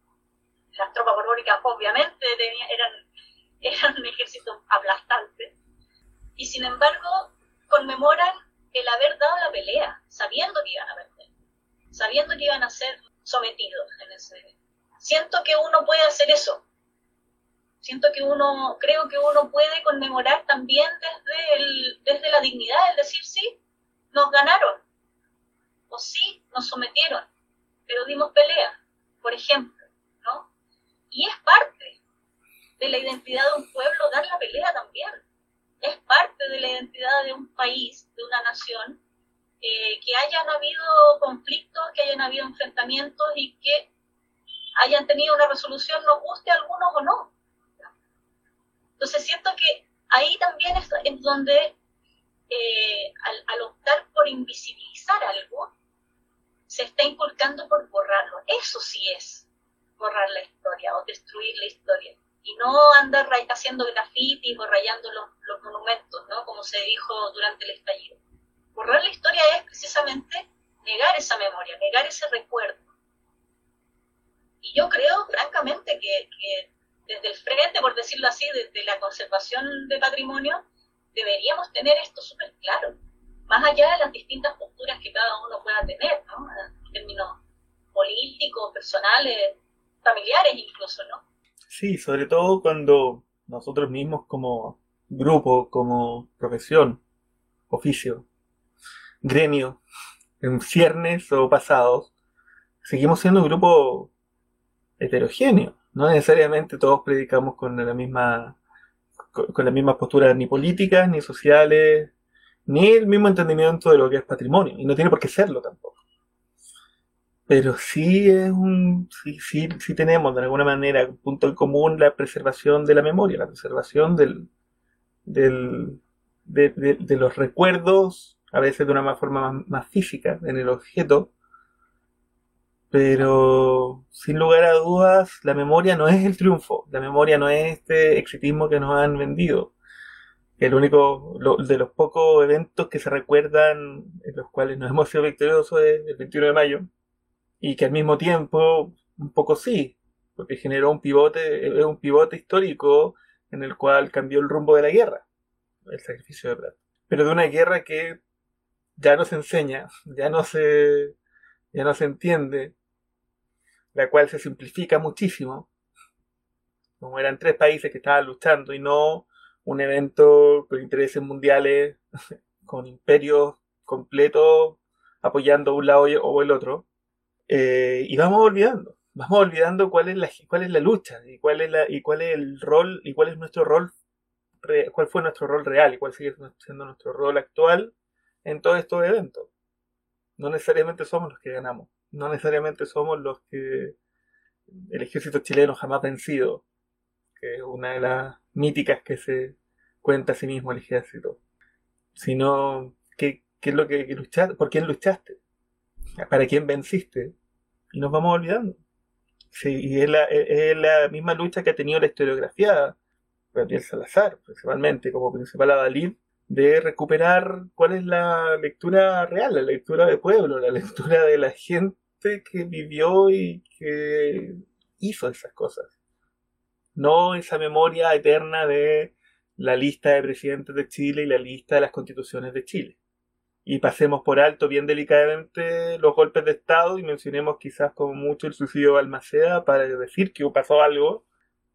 las tropas borbónicas obviamente eran, eran un ejército aplastante, y sin embargo conmemoran el haber dado la pelea, sabiendo que iban a perder, sabiendo que iban a ser sometidos en ese. Siento que uno puede hacer eso, siento que uno, creo que uno puede conmemorar también desde, el, desde la dignidad, es decir, sí, nos ganaron, o sí, nos sometieron, pero dimos pelea, por ejemplo, ¿no? Y es parte de la identidad de un pueblo dar la pelea también, es parte de la identidad de un país, de una nación, eh, que hayan habido conflictos, que hayan habido enfrentamientos y que hayan tenido una resolución, nos guste a algunos o no, entonces siento que ahí también es en donde eh, al, optar por invisibilizar algo, se está inculcando por borrarlo. Eso sí es borrar la historia o destruir la historia. Y no andar haciendo grafitis o rayando los, los monumentos, ¿no? Como se dijo durante el estallido. Borrar la historia es precisamente negar esa memoria, negar ese recuerdo. Y yo creo, francamente, que, desde el frente, por decirlo así, desde la conservación de patrimonio, deberíamos tener esto súper claro, más allá de las distintas posturas que cada uno pueda tener. En términos políticos, personales, familiares incluso, ¿no? Sí, sobre todo cuando nosotros mismos como grupo, como profesión, oficio, gremio, en ciernes o pasados, seguimos siendo un grupo heterogéneo. No necesariamente todos predicamos con la misma con, las mismas posturas ni políticas, ni sociales, ni el mismo entendimiento de lo que es patrimonio. Y no tiene por qué serlo tampoco. Pero sí es un, sí, sí, sí tenemos de alguna manera un punto en común la preservación de la memoria, la preservación del, del, de, de, los recuerdos, a veces de una forma más física en el objeto, pero sin lugar a dudas, la memoria no es el triunfo, la memoria no es este exitismo que nos han vendido. El único, de los pocos eventos que se recuerdan en los cuales nos hemos sido victoriosos es el 21 de mayo, y que al mismo tiempo, un poco sí, porque generó un pivote, es un pivote histórico en el cual cambió el rumbo de la guerra, el sacrificio de plata. Pero de una guerra que ya no se enseña, ya no se, ya no se entiende, la cual se simplifica muchísimo, como eran tres países que estaban luchando y no un evento con intereses mundiales, con imperios completos apoyando un lado o el otro, eh, y vamos olvidando, vamos olvidando cuál es la, cuál es la lucha y cuál es, la, y cuál es el rol y cuál es nuestro rol, cuál fue nuestro rol real y cuál sigue siendo nuestro rol actual en todos estos eventos. No necesariamente somos los que ganamos no necesariamente somos los que el ejército chileno jamás vencido, que es una de las míticas que se cuenta a sí mismo el ejército, sino qué, qué es lo que, luchaste, por quién luchaste, para quién venciste, y nos vamos olvidando. Sí, y es la, es la misma lucha que ha tenido la historiografía, Gabriel Salazar, principalmente, como principal adalid, de recuperar cuál es la lectura real, la lectura de pueblo, la lectura de la gente que vivió y que hizo esas cosas. No esa memoria eterna de la lista de presidentes de Chile y la lista de las constituciones de Chile. Y pasemos por alto bien delicadamente los golpes de Estado y mencionemos quizás como mucho el suicidio de Balmaceda para decir que pasó algo,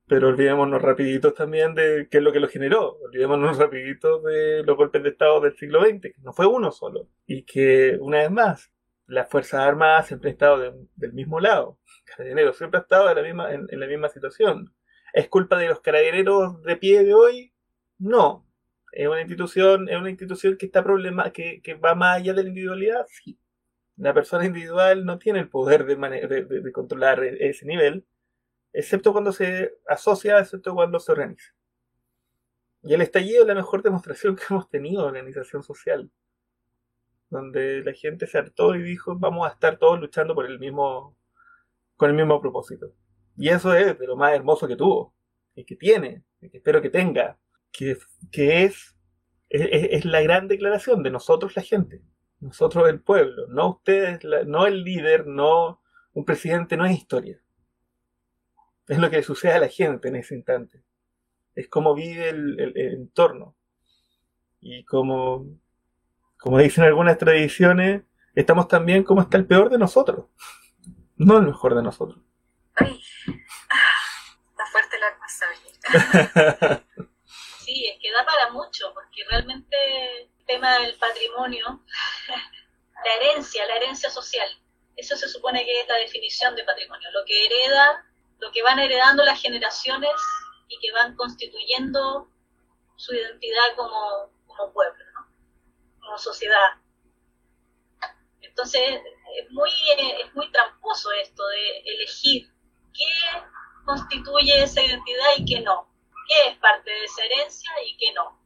pero olvidémonos rapiditos también de qué es lo que lo generó, olvidémonos rapiditos de los golpes de Estado del siglo XX, que no fue uno solo, y que una vez más, las Fuerzas Armadas siempre han estado del mismo lado, Carabineros siempre ha estado en la misma, en la misma situación. ¿Es culpa de los carabineros de pie de hoy? No. ¿Es una institución, es una institución que está problema, que, que va más allá de la individualidad? Sí. La persona individual no tiene el poder de, de, de, controlar e-, ese nivel, excepto cuando se asocia, excepto cuando se organiza. Y el estallido es la mejor demostración que hemos tenido de organización social, donde la gente se hartó y dijo vamos a estar todos luchando por el mismo, con el mismo propósito. Y eso es de lo más hermoso que tuvo, y que tiene, y que espero que tenga, que, que es, es, la gran declaración de nosotros la gente, nosotros el pueblo, no ustedes, no el líder, no un presidente, no es historia. Es lo que sucede a la gente en ese instante. Es como vive el, el, entorno. Y como, como dicen algunas tradiciones, estamos también como está el peor de nosotros, no el mejor de nosotros. Ay, está fuerte la cosa. es que da para mucho, porque realmente el tema del patrimonio, la herencia, la herencia social, eso se supone que es la definición de patrimonio, lo que hereda, lo que van heredando las generaciones y que van constituyendo su identidad como, como pueblo, como sociedad. Entonces es muy, es muy tramposo esto de elegir qué constituye esa identidad y qué no qué es parte de esa herencia y qué no.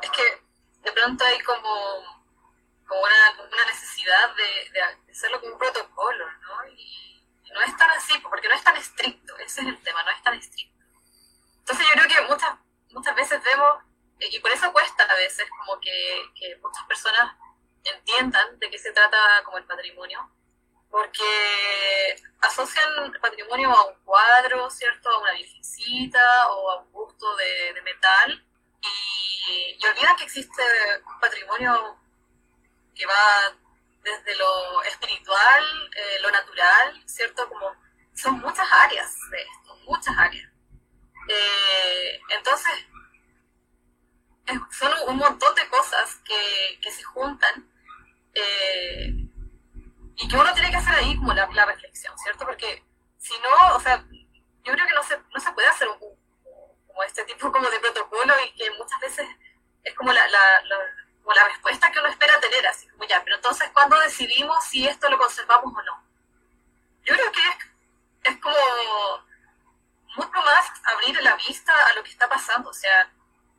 Es que de pronto hay como, como una, necesidad de, hacerlo como un protocolo, ¿no? Y, no es tan así, porque no es tan estricto, ese es el tema, no es tan estricto. Entonces yo creo que muchas, muchas veces vemos, y por eso cuesta a veces como que, que muchas personas entiendan de qué se trata como el patrimonio, porque asocian patrimonio a un cuadro, ¿cierto? A una virgencita o a un busto de, metal y, olvidan que existe un patrimonio que va desde lo espiritual, eh, lo natural, ¿cierto? Como son muchas áreas de esto, muchas áreas. Eh, entonces, son un montón de cosas que, que se juntan. Eh, y que uno tiene que hacer ahí como la, reflexión, ¿cierto? Porque si no, o sea, yo creo que no se, no se puede hacer un, como este tipo como de protocolo y que muchas veces es como la, la, como la respuesta que uno espera tener, así como ya, pero entonces, ¿cuándo decidimos si esto lo conservamos o no? Yo creo que es, es como mucho más abrir la vista a lo que está pasando, o sea,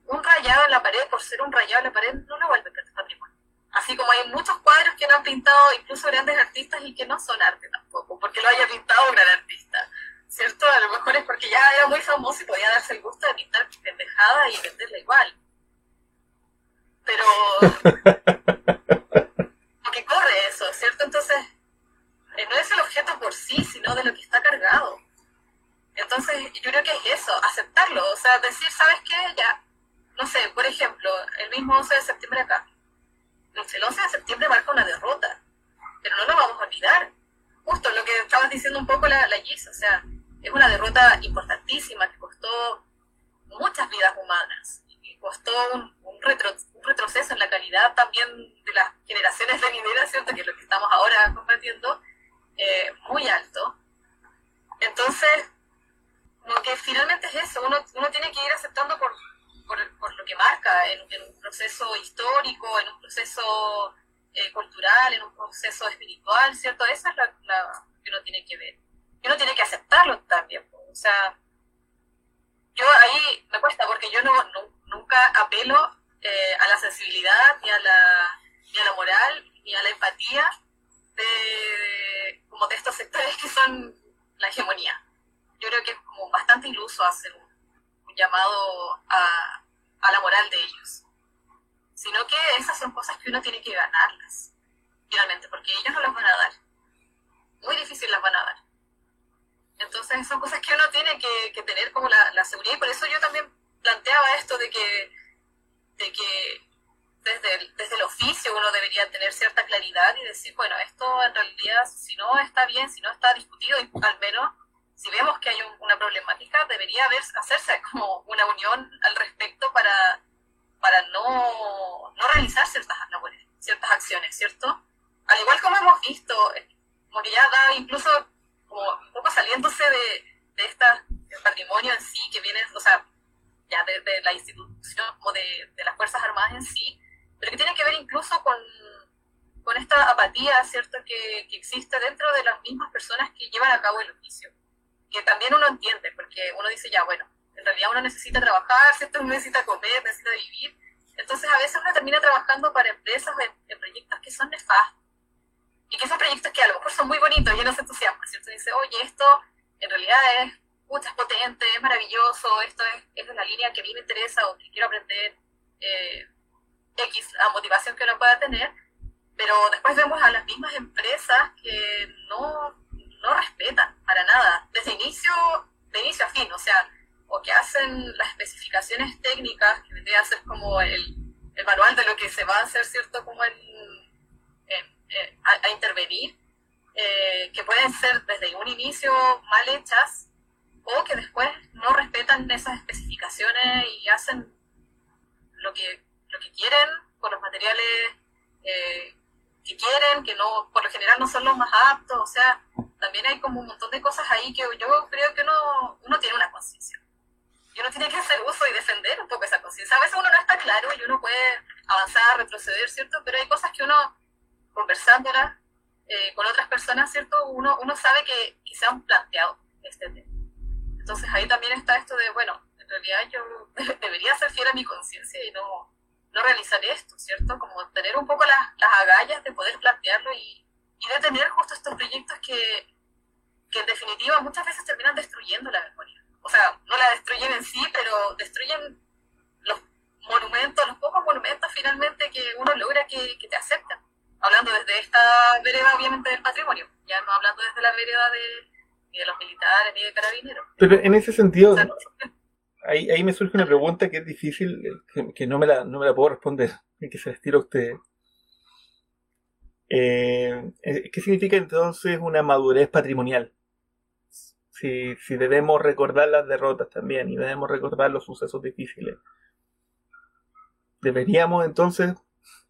un rayado en la pared por ser un rayado en la pared no lo vuelve patrimonio. Así como hay muchos cuadros que no han pintado incluso grandes artistas y que no son arte tampoco, porque lo haya pintado un gran artista. ¿Cierto? A lo mejor es porque ya era muy famoso y podía darse el gusto de pintar pendejada y venderla igual. Pero. porque corre eso, ¿cierto? Entonces, eh, no es el objeto por sí, sino de lo que está cargado. Entonces, yo creo que es eso, aceptarlo. O sea, decir, ¿sabes qué? Ya, no sé, por ejemplo, el mismo 11 de septiembre acá el 11 de septiembre marca una derrota, pero no lo vamos a olvidar. Justo lo que estabas diciendo un poco la, la Gis, o sea, es una derrota importantísima que costó muchas vidas humanas, y costó un, un, retroceso en la calidad también de las generaciones venideras, ¿cierto? Que es lo que estamos ahora combatiendo, eh, muy alto. Entonces, lo que finalmente es eso, uno, uno tiene que ir aceptando por, por, lo que marca en, un proceso histórico, en un proceso eh, cultural, en un proceso espiritual, ¿cierto? Esa es la, que uno tiene que ver. Y uno tiene que aceptarlo también. O sea, yo ahí me cuesta porque yo no, nunca apelo eh, a la sensibilidad, ni a la, ni a la moral, ni a la empatía de, como de estos sectores que son la hegemonía. Yo creo que es como bastante iluso hacer un llamado a, la moral de ellos, sino que esas son cosas que uno tiene que ganarlas, finalmente, porque ellos no las van a dar. Muy difícil las van a dar. Entonces son cosas que uno tiene que, tener como la, seguridad y por eso yo también planteaba esto de que de que desde el, desde el oficio uno debería tener cierta claridad y decir, bueno, esto en realidad, si no está bien, si no está discutido, al menos si vemos que hay una problemática, debería haber, hacerse como una unión al respecto para, para no, no realizar ciertas ciertas acciones, ¿cierto? Al igual como hemos visto, como que ya da incluso como un poco saliéndose de, de esta, del patrimonio en sí, que viene, o sea, ya de la institución o de, de, las Fuerzas Armadas en sí, pero que tiene que ver incluso con, con esta apatía, ¿cierto?, que, que existe dentro de las mismas personas que llevan a cabo el oficio, que también uno entiende, porque uno dice, ya, bueno, en realidad uno necesita trabajar, ¿cierto?, uno necesita comer, necesita vivir, entonces a veces uno termina trabajando para empresas en, proyectos que son nefastos. Y que son proyectos que a lo mejor son muy bonitos, llenos de entusiasmo, ¿cierto? Dice, oye, esto en realidad es, mucho potente, es maravilloso, esto es, es una línea que a mí me interesa o que quiero aprender eh, X, la motivación que uno pueda tener, pero después vemos a las mismas empresas que no, no respetan para nada, desde inicio, de inicio a fin, o sea, o que hacen las especificaciones técnicas, que vendría a ser como el, el manual de lo que se va a hacer, ¿cierto? Como en, a, intervenir, eh, que pueden ser desde un inicio mal hechas o que después no respetan esas especificaciones y hacen lo que, lo que quieren con los materiales eh, que quieren, que no por lo general no son los más aptos, o sea, también hay como un montón de cosas ahí que yo creo que uno, uno tiene una conciencia y uno tiene que hacer uso y defender un poco esa conciencia. A veces uno no está claro y uno puede avanzar, retroceder, ¿cierto? Pero hay cosas que uno, conversándolas eh, con otras personas, ¿cierto? Uno, uno sabe que, que se han planteado este tema. Entonces ahí también está esto de, bueno, en realidad yo debería ser fiel a mi conciencia y no, no realizar esto, ¿cierto? Como tener un poco las, las agallas de poder plantearlo y, y de tener justo estos proyectos que, que en definitiva muchas veces terminan destruyendo la memoria o sea, no la destruyen en sí, pero destruyen los monumentos, los pocos monumentos finalmente que uno logra que, te acepten. Hablando desde esta vereda, obviamente, del patrimonio, ya no hablando desde la vereda de, ni de los militares ni de carabineros. Pero en ese sentido, ahí, ahí me surge una pregunta que es difícil, que, no, me la, no me la puedo responder, que se la a usted. Eh, ¿Qué significa entonces una madurez patrimonial? si, si debemos recordar las derrotas también y debemos recordar los sucesos difíciles. ¿Deberíamos entonces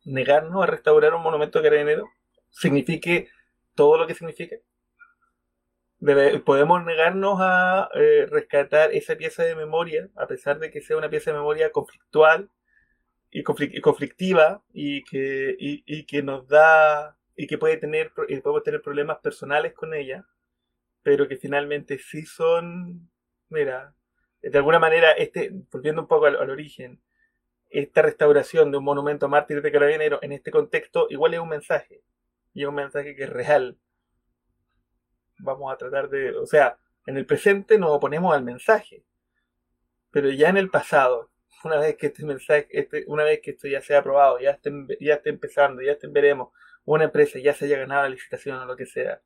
negarnos a restaurar un monumento carabinero? ¿Signifique todo lo que ¿Podemos negarnos a eh, rescatar esa pieza de memoria, a pesar de que sea una pieza de memoria conflictual y, conflictiva y que, y, y que nos da y que puede tener, podemos tener problemas personales con ella? pero que finalmente sí son, mira, de alguna manera, este, volviendo un poco al, origen, esta restauración de un monumento a mártires de carabineros en este contexto igual es un mensaje, y es un mensaje que es real. Vamos a tratar de, o sea, en el presente nos oponemos al mensaje, pero ya en el pasado, una vez que este mensaje, este, una vez que esto ya sea aprobado, ya esté, ya esté empezando, ya esté, veremos, una empresa ya se haya ganado la licitación o lo que sea,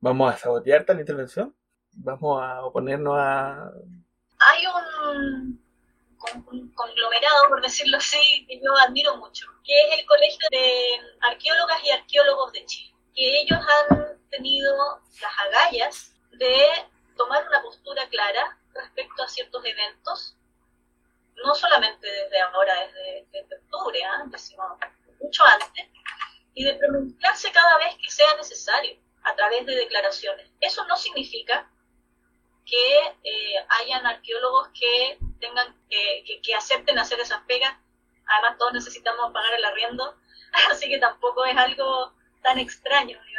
¿Vamos a sabotear tal intervención? ¿Vamos a oponernos a...? Hay un, conglomerado, por decirlo así, que yo admiro mucho, que es el Colegio de Arqueólogas y Arqueólogos de Chile, que ellos han tenido las agallas de tomar una postura clara respecto a ciertos eventos, no solamente desde ahora, desde, octubre, ¿eh? sino mucho antes, y de pronunciarse cada vez que sea necesario a través de declaraciones. Eso no significa que eh, hayan arqueólogos que tengan que, acepten hacer esas pegas. Además, todos necesitamos pagar el arriendo, así que tampoco es algo tan extraño, digamos.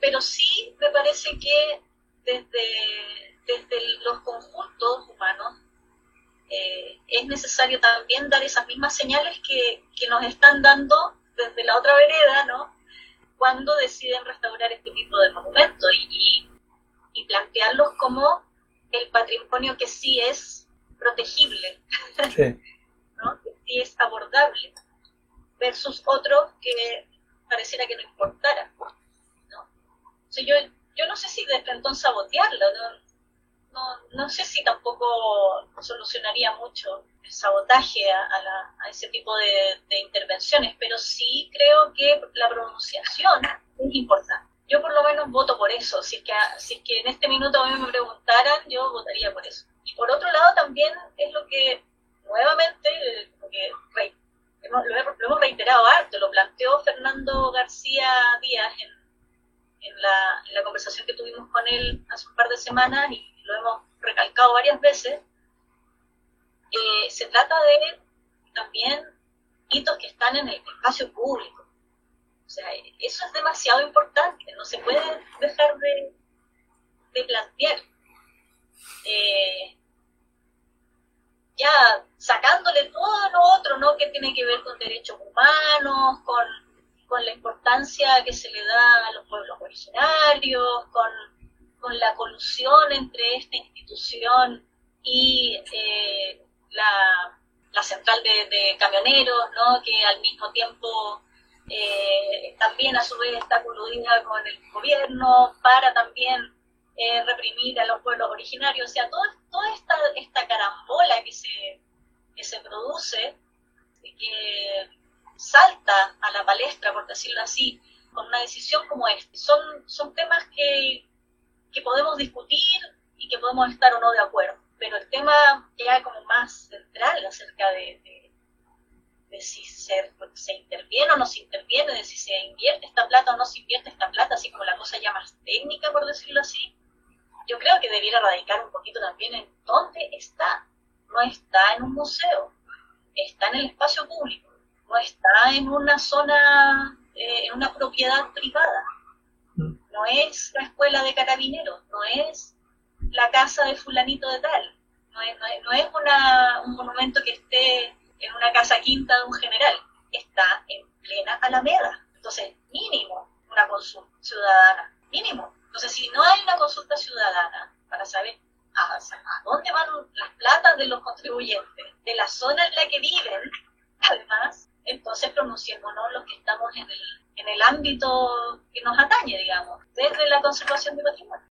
Pero sí me parece que desde, desde los conjuntos humanos eh, es necesario también dar esas mismas señales que, que nos están dando desde la otra vereda, ¿no? cuando deciden restaurar este tipo de monumentos y, y, plantearlos como el patrimonio que sí es protegible, ¿no? que sí es abordable, versus otros que pareciera que no importara. Yo, yo no sé si de entonces sabotearlo, no, no, no sé si tampoco solucionaría mucho sabotaje a, ese tipo de, intervenciones, pero sí creo que la pronunciación es importante. Yo por lo menos voto por eso. Si es que, si es que en este minuto a mí me preguntaran, yo votaría por eso. Y por otro lado también es lo que nuevamente, porque lo, hemos reiterado harto, lo planteó Fernando García Díaz en, en, la, conversación que tuvimos con él hace un par de semanas y lo hemos recalcado varias veces, eh, se trata de también hitos que están en el espacio público. O sea, eso es demasiado importante, no se puede dejar de, de plantear. Eh, ya sacándole todo lo otro, ¿no? Que tiene que ver con derechos humanos, con, con la importancia que se le da a los pueblos originarios, con, la colusión entre esta institución y eh, la, central de, camioneros, ¿no? Que al mismo tiempo eh, también a su vez está coludida con el gobierno para también eh, reprimir a los pueblos originarios, o sea, toda esta, esta carambola que se, que se produce, que salta a la palestra, por decirlo así, con una decisión como esta. Son, son temas que, que podemos discutir y que podemos estar o no de acuerdo, pero el tema ya como más central acerca de, de, de si se, se, interviene o no se interviene, de si se invierte esta plata o no se invierte esta plata, así como la cosa ya más técnica, por decirlo así, yo creo que debiera radicar un poquito también en dónde está. No está en un museo, está en el espacio público, no está en una zona, eh, en una propiedad privada. Mm. No es la escuela de carabineros, no es la casa de fulanito de tal, no es, no es, una, un monumento que esté en una casa quinta de un general, está en plena Alameda. Entonces, mínimo una consulta ciudadana, mínimo. Entonces, si no hay una consulta ciudadana para saber a, dónde van las platas de los contribuyentes, de la zona en la que viven, además, entonces pronunciémonos los que estamos en el, en el ámbito que nos atañe, digamos, desde la conservación de patrimonio.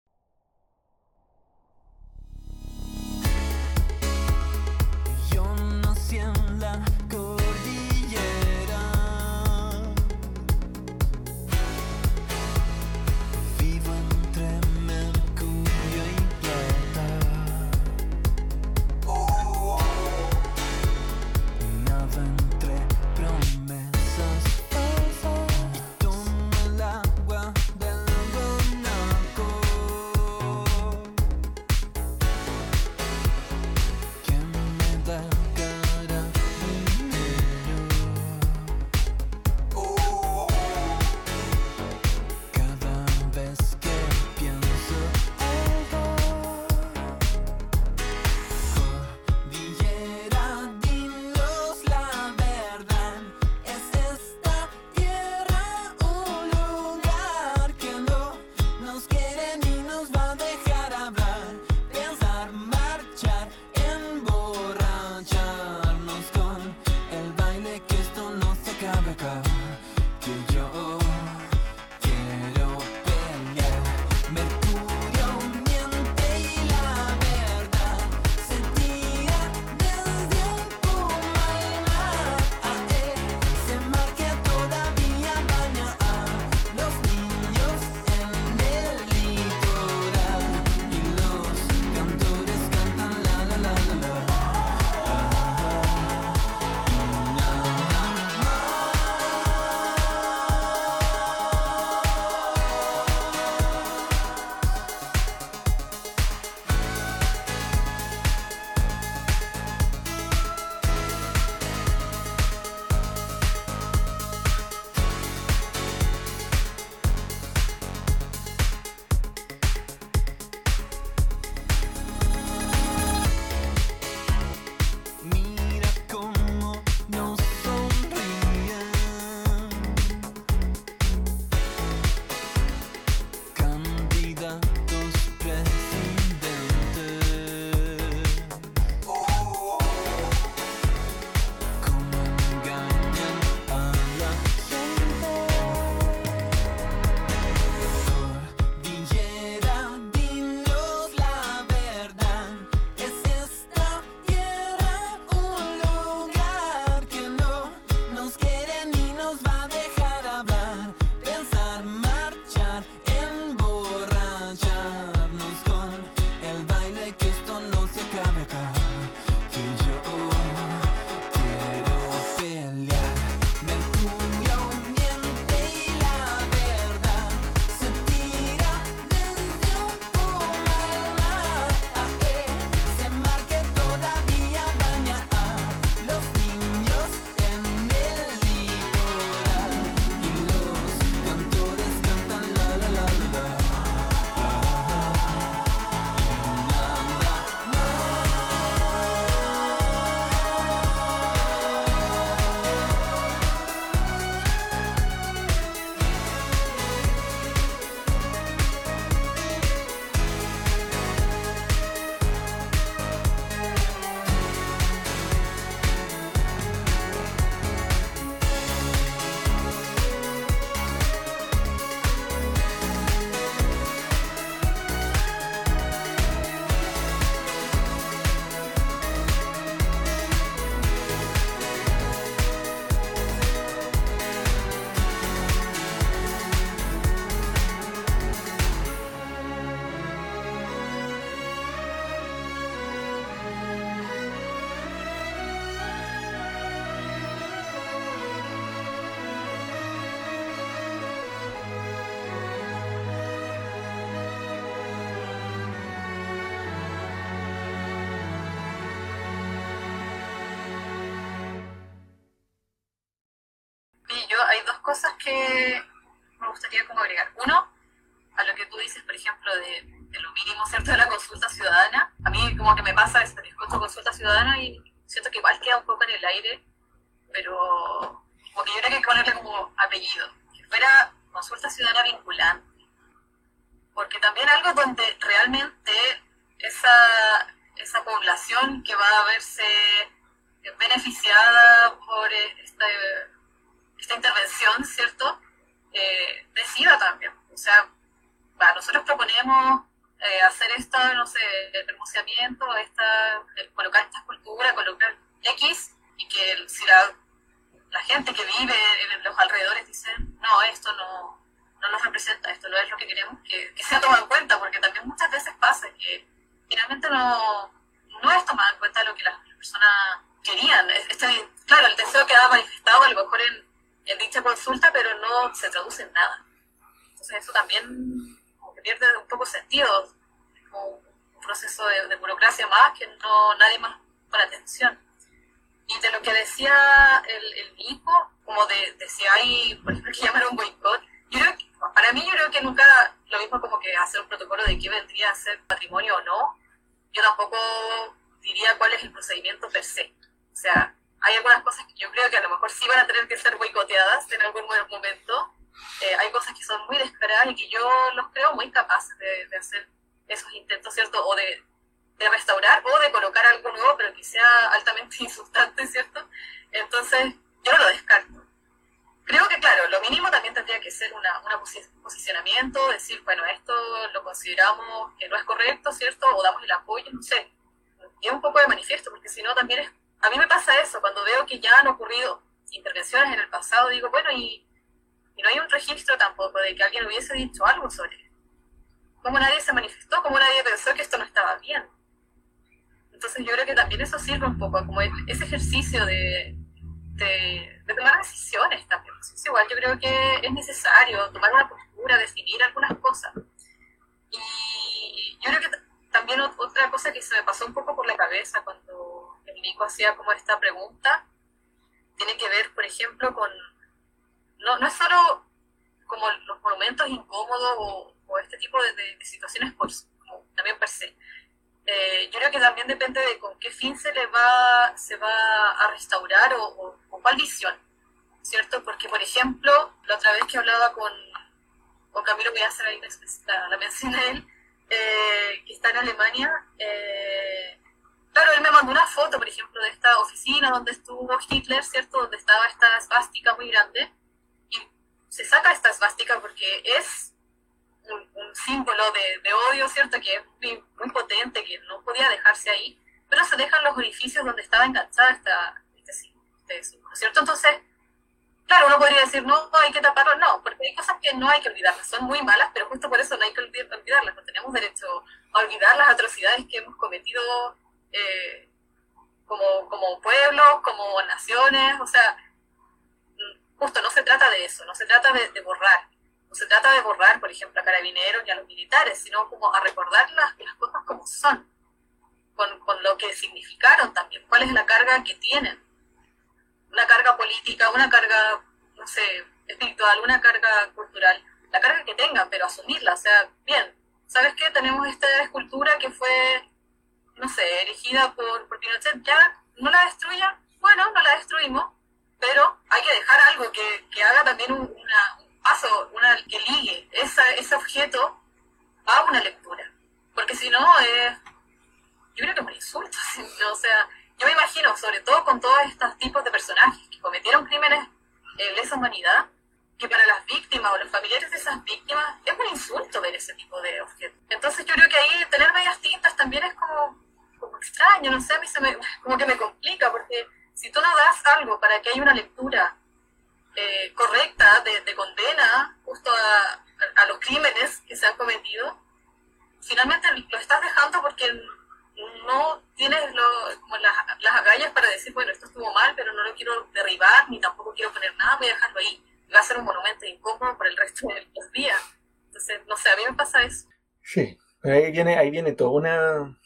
O sea, nosotros proponemos eh, hacer esto, no sé, el pronunciamiento, esta, colocar esta escultura, colocar X, y que si la, gente que vive en los alrededores dice, no, esto no, no nos representa, esto no es lo que queremos, que, que sea tomado en cuenta, porque también muchas veces pasa que finalmente no, no es tomado en cuenta lo que las personas querían. Este, claro, el deseo queda manifestado a lo mejor en dicha consulta, pero no se traduce en nada. Entonces eso también pierde un poco sentido, como un proceso de, burocracia más que no nadie más para atención. Y de lo que decía el, el como de, de, si hay, por ejemplo, que llamar un boicot, yo creo que, para mí yo creo que nunca lo mismo como que hacer un protocolo de qué vendría a ser patrimonio o no, yo tampoco diría cuál es el procedimiento per se. O sea, hay algunas cosas que yo creo que a lo mejor sí van a tener que ser boicoteadas en algún momento, eh, hay cosas que son muy descaradas y que yo los creo muy capaces de, de hacer esos intentos, ¿cierto? O de, de, restaurar o de colocar algo nuevo, pero que sea altamente insultante, ¿cierto? Entonces, yo no lo descarto. Creo que, claro, lo mínimo también tendría que ser una, una posicionamiento, decir, bueno, esto lo consideramos que no es correcto, ¿cierto? O damos el apoyo, no sé. Y un poco de manifiesto, porque si no, también es. A mí me pasa eso, cuando veo que ya han ocurrido intervenciones en el pasado, digo, bueno, ¿y y no hay un registro tampoco de que alguien hubiese dicho algo sobre esto. Cómo nadie se manifestó, cómo nadie pensó que esto no estaba bien. Entonces yo creo que también eso sirve un poco como ese ejercicio de, de, tomar decisiones también. igual yo creo que es necesario tomar una postura, definir algunas cosas. Y yo creo que también otra cosa que se me pasó un poco por la cabeza cuando el Nico hacía como esta pregunta, tiene que ver, por ejemplo, con no, no es solo como los monumentos incómodos o, este tipo de, situaciones por, también per se. Eh, yo creo que también depende de con qué fin se le va, se va a restaurar o, cuál visión, ¿cierto? Porque, por ejemplo, la otra vez que hablaba con, con Camilo, voy a hacer ahí la, la mención a él, eh, que está en Alemania, eh, claro, él me mandó una foto, por ejemplo, de esta oficina donde estuvo Hitler, ¿cierto? Donde estaba esta esvástica muy grande se saca esta esvástica porque es un, símbolo de, odio, ¿cierto? Que es muy, potente, que no podía dejarse ahí, pero se dejan los orificios donde estaba enganchada esta, este, este, símbolo, ¿cierto? Entonces, claro, uno podría decir, no, hay que taparlo, no, porque hay cosas que no hay que olvidarlas, son muy malas, pero justo por eso no hay que olvidarlas, no tenemos derecho a olvidar las atrocidades que hemos cometido eh, como, como pueblos, como naciones, o sea, justo no se trata de eso, no se trata de, borrar, no se trata de borrar, por ejemplo, a carabineros ni a los militares, sino como a recordar las, las cosas como son, con, con, lo que significaron también, cuál es la carga que tienen. Una carga política, una carga, no sé, espiritual, una carga cultural, la carga que tengan, pero asumirla, o sea, bien, ¿sabes qué? Tenemos esta escultura que fue, no sé, erigida por, por Pinochet, ya, no la destruya, bueno, no la destruimos, pero hay que dejar algo que, que haga también un, una, un paso, una, que ligue esa, ese objeto a una lectura. Porque si no, eh, yo creo que es un insulto. o sea, yo me imagino, sobre todo con todos estos tipos de personajes que cometieron crímenes en lesa humanidad, que para las víctimas o los familiares de esas víctimas es un insulto ver ese tipo de objetos. Entonces yo creo que ahí tener medias tintas también es como, como extraño, no sé, a mí se me, como que me complica, porque si tú no das algo para que haya una lectura eh, correcta de, condena justo a, los crímenes que se han cometido, finalmente lo estás dejando porque no tienes como las, agallas para decir, bueno, esto estuvo mal, pero no lo quiero derribar, ni tampoco quiero poner nada, voy a dejarlo ahí. Va a ser un monumento incómodo por el resto de los días. Entonces, no sé, a mí me pasa eso. Sí, ahí viene, ahí viene toda una,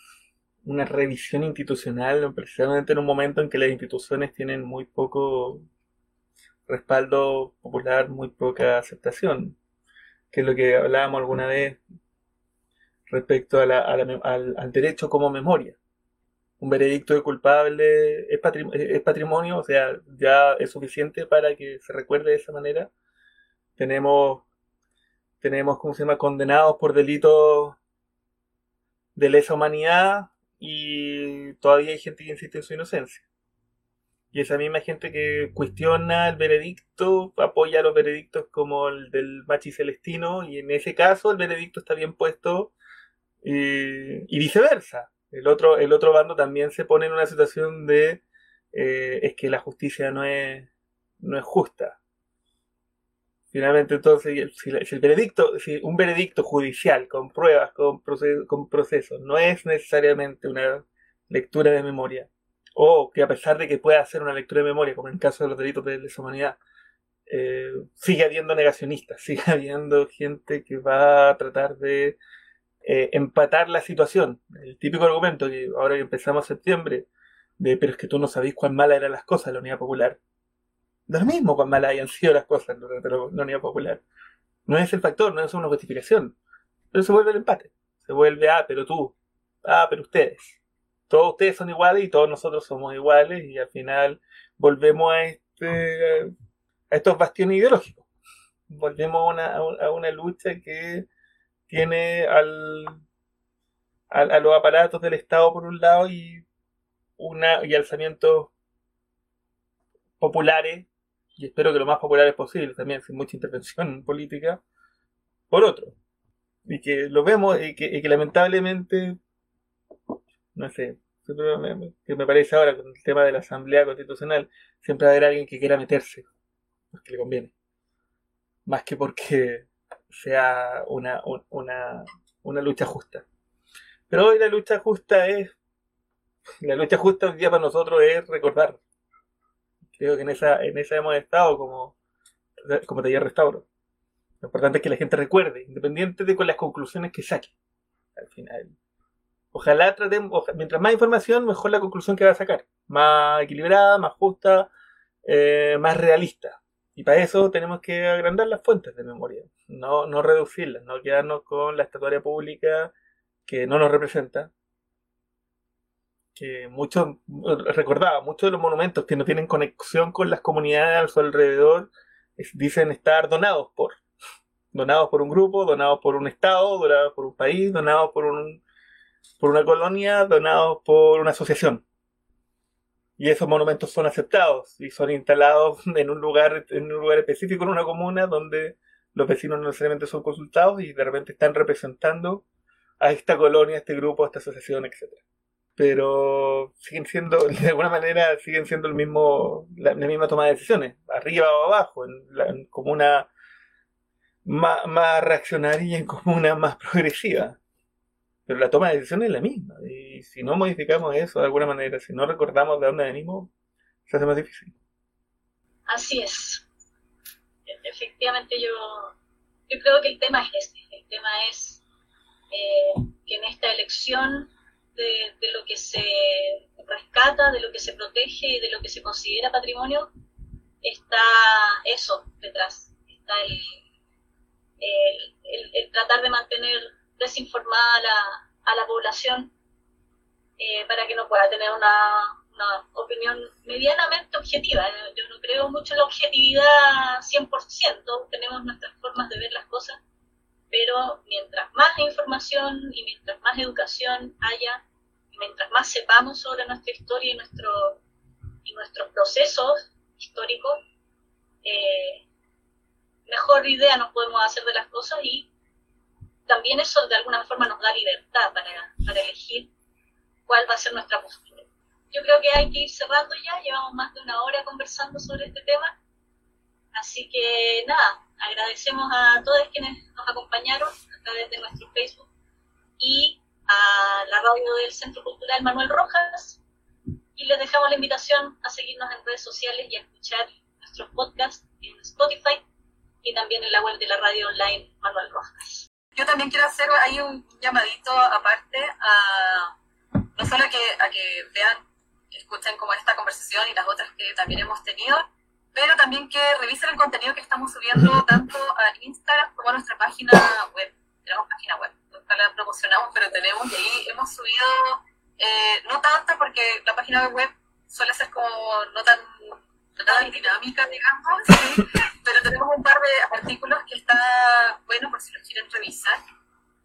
una revisión institucional, precisamente en un momento en que las instituciones tienen muy poco, respaldo popular, muy poca aceptación, que es lo que hablábamos alguna vez respecto a la, al, al, derecho como memoria. Un veredicto de culpable es, es patrimonio, o sea, ya es suficiente para que se recuerde de esa manera. Tenemos, tenemos, ¿cómo se llama?, condenados por delitos de lesa humanidad y todavía hay gente que insiste en su inocencia. Y esa misma gente que cuestiona el veredicto apoya los veredictos como el del Machi Celestino y en ese caso el veredicto está bien puesto y, viceversa. El otro, el otro bando también se pone en una situación de eh, es que la justicia no es, no es justa. Finalmente, entonces, si, el veredicto, si un veredicto judicial con pruebas, con, con procesos, no es necesariamente una lectura de memoria, o que a pesar de que pueda hacer una lectura de memoria, como en el caso de los delitos de lesa humanidad, eh, sigue habiendo negacionistas, sigue habiendo gente que va a tratar de eh, empatar la situación. El típico argumento que ahora que empezamos septiembre, de pero es que tú no sabéis cuán malas eran las cosas la Unidad Popular. No es lo mismo cuán malas hayan sido las cosas en la Unidad Popular. No es el factor, no es una justificación. Pero se vuelve el empate. Se vuelve, ah, pero tú, ah, pero ustedes todos ustedes son iguales y todos nosotros somos iguales y al final volvemos a, este, a estos bastiones ideológicos. Volvemos a una, a una lucha que tiene al, a, los aparatos del Estado por un lado y, una, y alzamientos populares, y espero que lo más populares posible también, sin mucha intervención política, por otro. Y que lo vemos y que, lamentablemente no sé, que me parece ahora con el tema de la Asamblea Constitucional, siempre va a haber alguien que quiera meterse, porque le conviene, más que porque sea una, una, una lucha justa. Pero hoy la lucha justa es, la lucha justa hoy día para nosotros es recordar. Creo que en esa, en esa hemos estado como, como taller restauro. Lo importante es que la gente recuerde, independiente de las conclusiones que saque. Al final, Ojalá tratemos, mientras más información, mejor la conclusión que va a sacar. Más equilibrada, más justa, eh, más realista. Y para eso tenemos que agrandar las fuentes de memoria, no, no reducirlas, no quedarnos con la estatuaria pública que no nos representa. Que muchos, recordaba, muchos de los monumentos que no tienen conexión con las comunidades a su alrededor dicen estar donados por. Donados por un grupo, donados por un estado, donados por un país, donados por un por una colonia donados por una asociación. Y esos monumentos son aceptados y son instalados en un lugar, en un lugar específico, en una comuna donde los vecinos no necesariamente son consultados y de repente están representando a esta colonia, a este grupo, a esta asociación, etc. Pero siguen siendo, de alguna manera, siguen siendo el mismo, la, misma toma de decisiones, arriba o abajo, en, la, comuna más, reaccionaria y en comuna más progresiva pero la toma de decisión es la misma. Y si no modificamos eso de alguna manera, si no recordamos de dónde venimos, se hace más difícil. Así es. Efectivamente, yo, yo creo que el tema es este. El tema es eh, que en esta elección de, lo que se rescata, de lo que se protege y de lo que se considera patrimonio, está eso detrás. Está el, tratar de mantener desinformada a la, población eh, para que no pueda tener una, opinión medianamente objetiva. Yo no creo mucho en la objetividad 100%, tenemos nuestras formas de ver las cosas, pero mientras más información y mientras más educación haya, mientras más sepamos sobre nuestra historia y, nuestro, y nuestros procesos históricos, eh, mejor idea nos podemos hacer de las cosas y también eso de alguna forma nos da libertad para, para elegir cuál va a ser nuestra postura. Yo creo que hay que ir cerrando ya, llevamos más de una hora conversando sobre este tema, así que nada, agradecemos a todos quienes nos acompañaron a través de nuestro Facebook y a la radio del Centro Cultural Manuel Rojas y les dejamos la invitación a seguirnos en redes sociales y a escuchar nuestros podcasts en Spotify y también en la web de la radio online Manuel Rojas yo también quiero hacer ahí un llamadito aparte a no solo a que, a que vean, escuchen como esta conversación y las otras que también hemos tenido, pero también que revisen el contenido que estamos subiendo tanto a Instagram como a nuestra página web. Tenemos página web, nunca la promocionamos, pero tenemos y ahí hemos subido, eh, no tanto porque la página web suele ser como no tan, no tan dinámica, digamos, pero tenemos un par de artículos que está bueno por si los quieren revisar.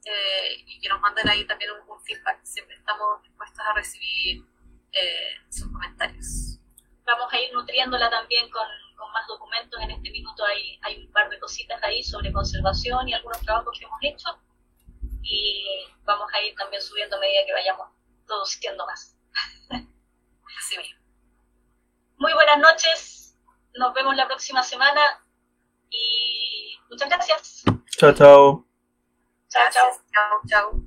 Eh, y que nos manden ahí también un, feedback. Siempre estamos dispuestos a recibir eh, sus comentarios. Vamos a ir nutriéndola también con, con, más documentos. En este minuto hay, hay un par de cositas ahí sobre conservación y algunos trabajos que hemos hecho. Y vamos a ir también subiendo a medida que vayamos produciendo más. Así mismo. Muy buenas noches. Nos vemos la próxima semana. Y muchas gracias. Chao, chao. Chao, chao.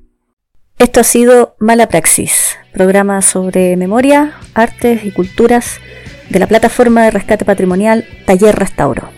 Esto ha sido Mala Praxis, programa sobre memoria, artes y culturas de la plataforma de rescate patrimonial Taller Restauro.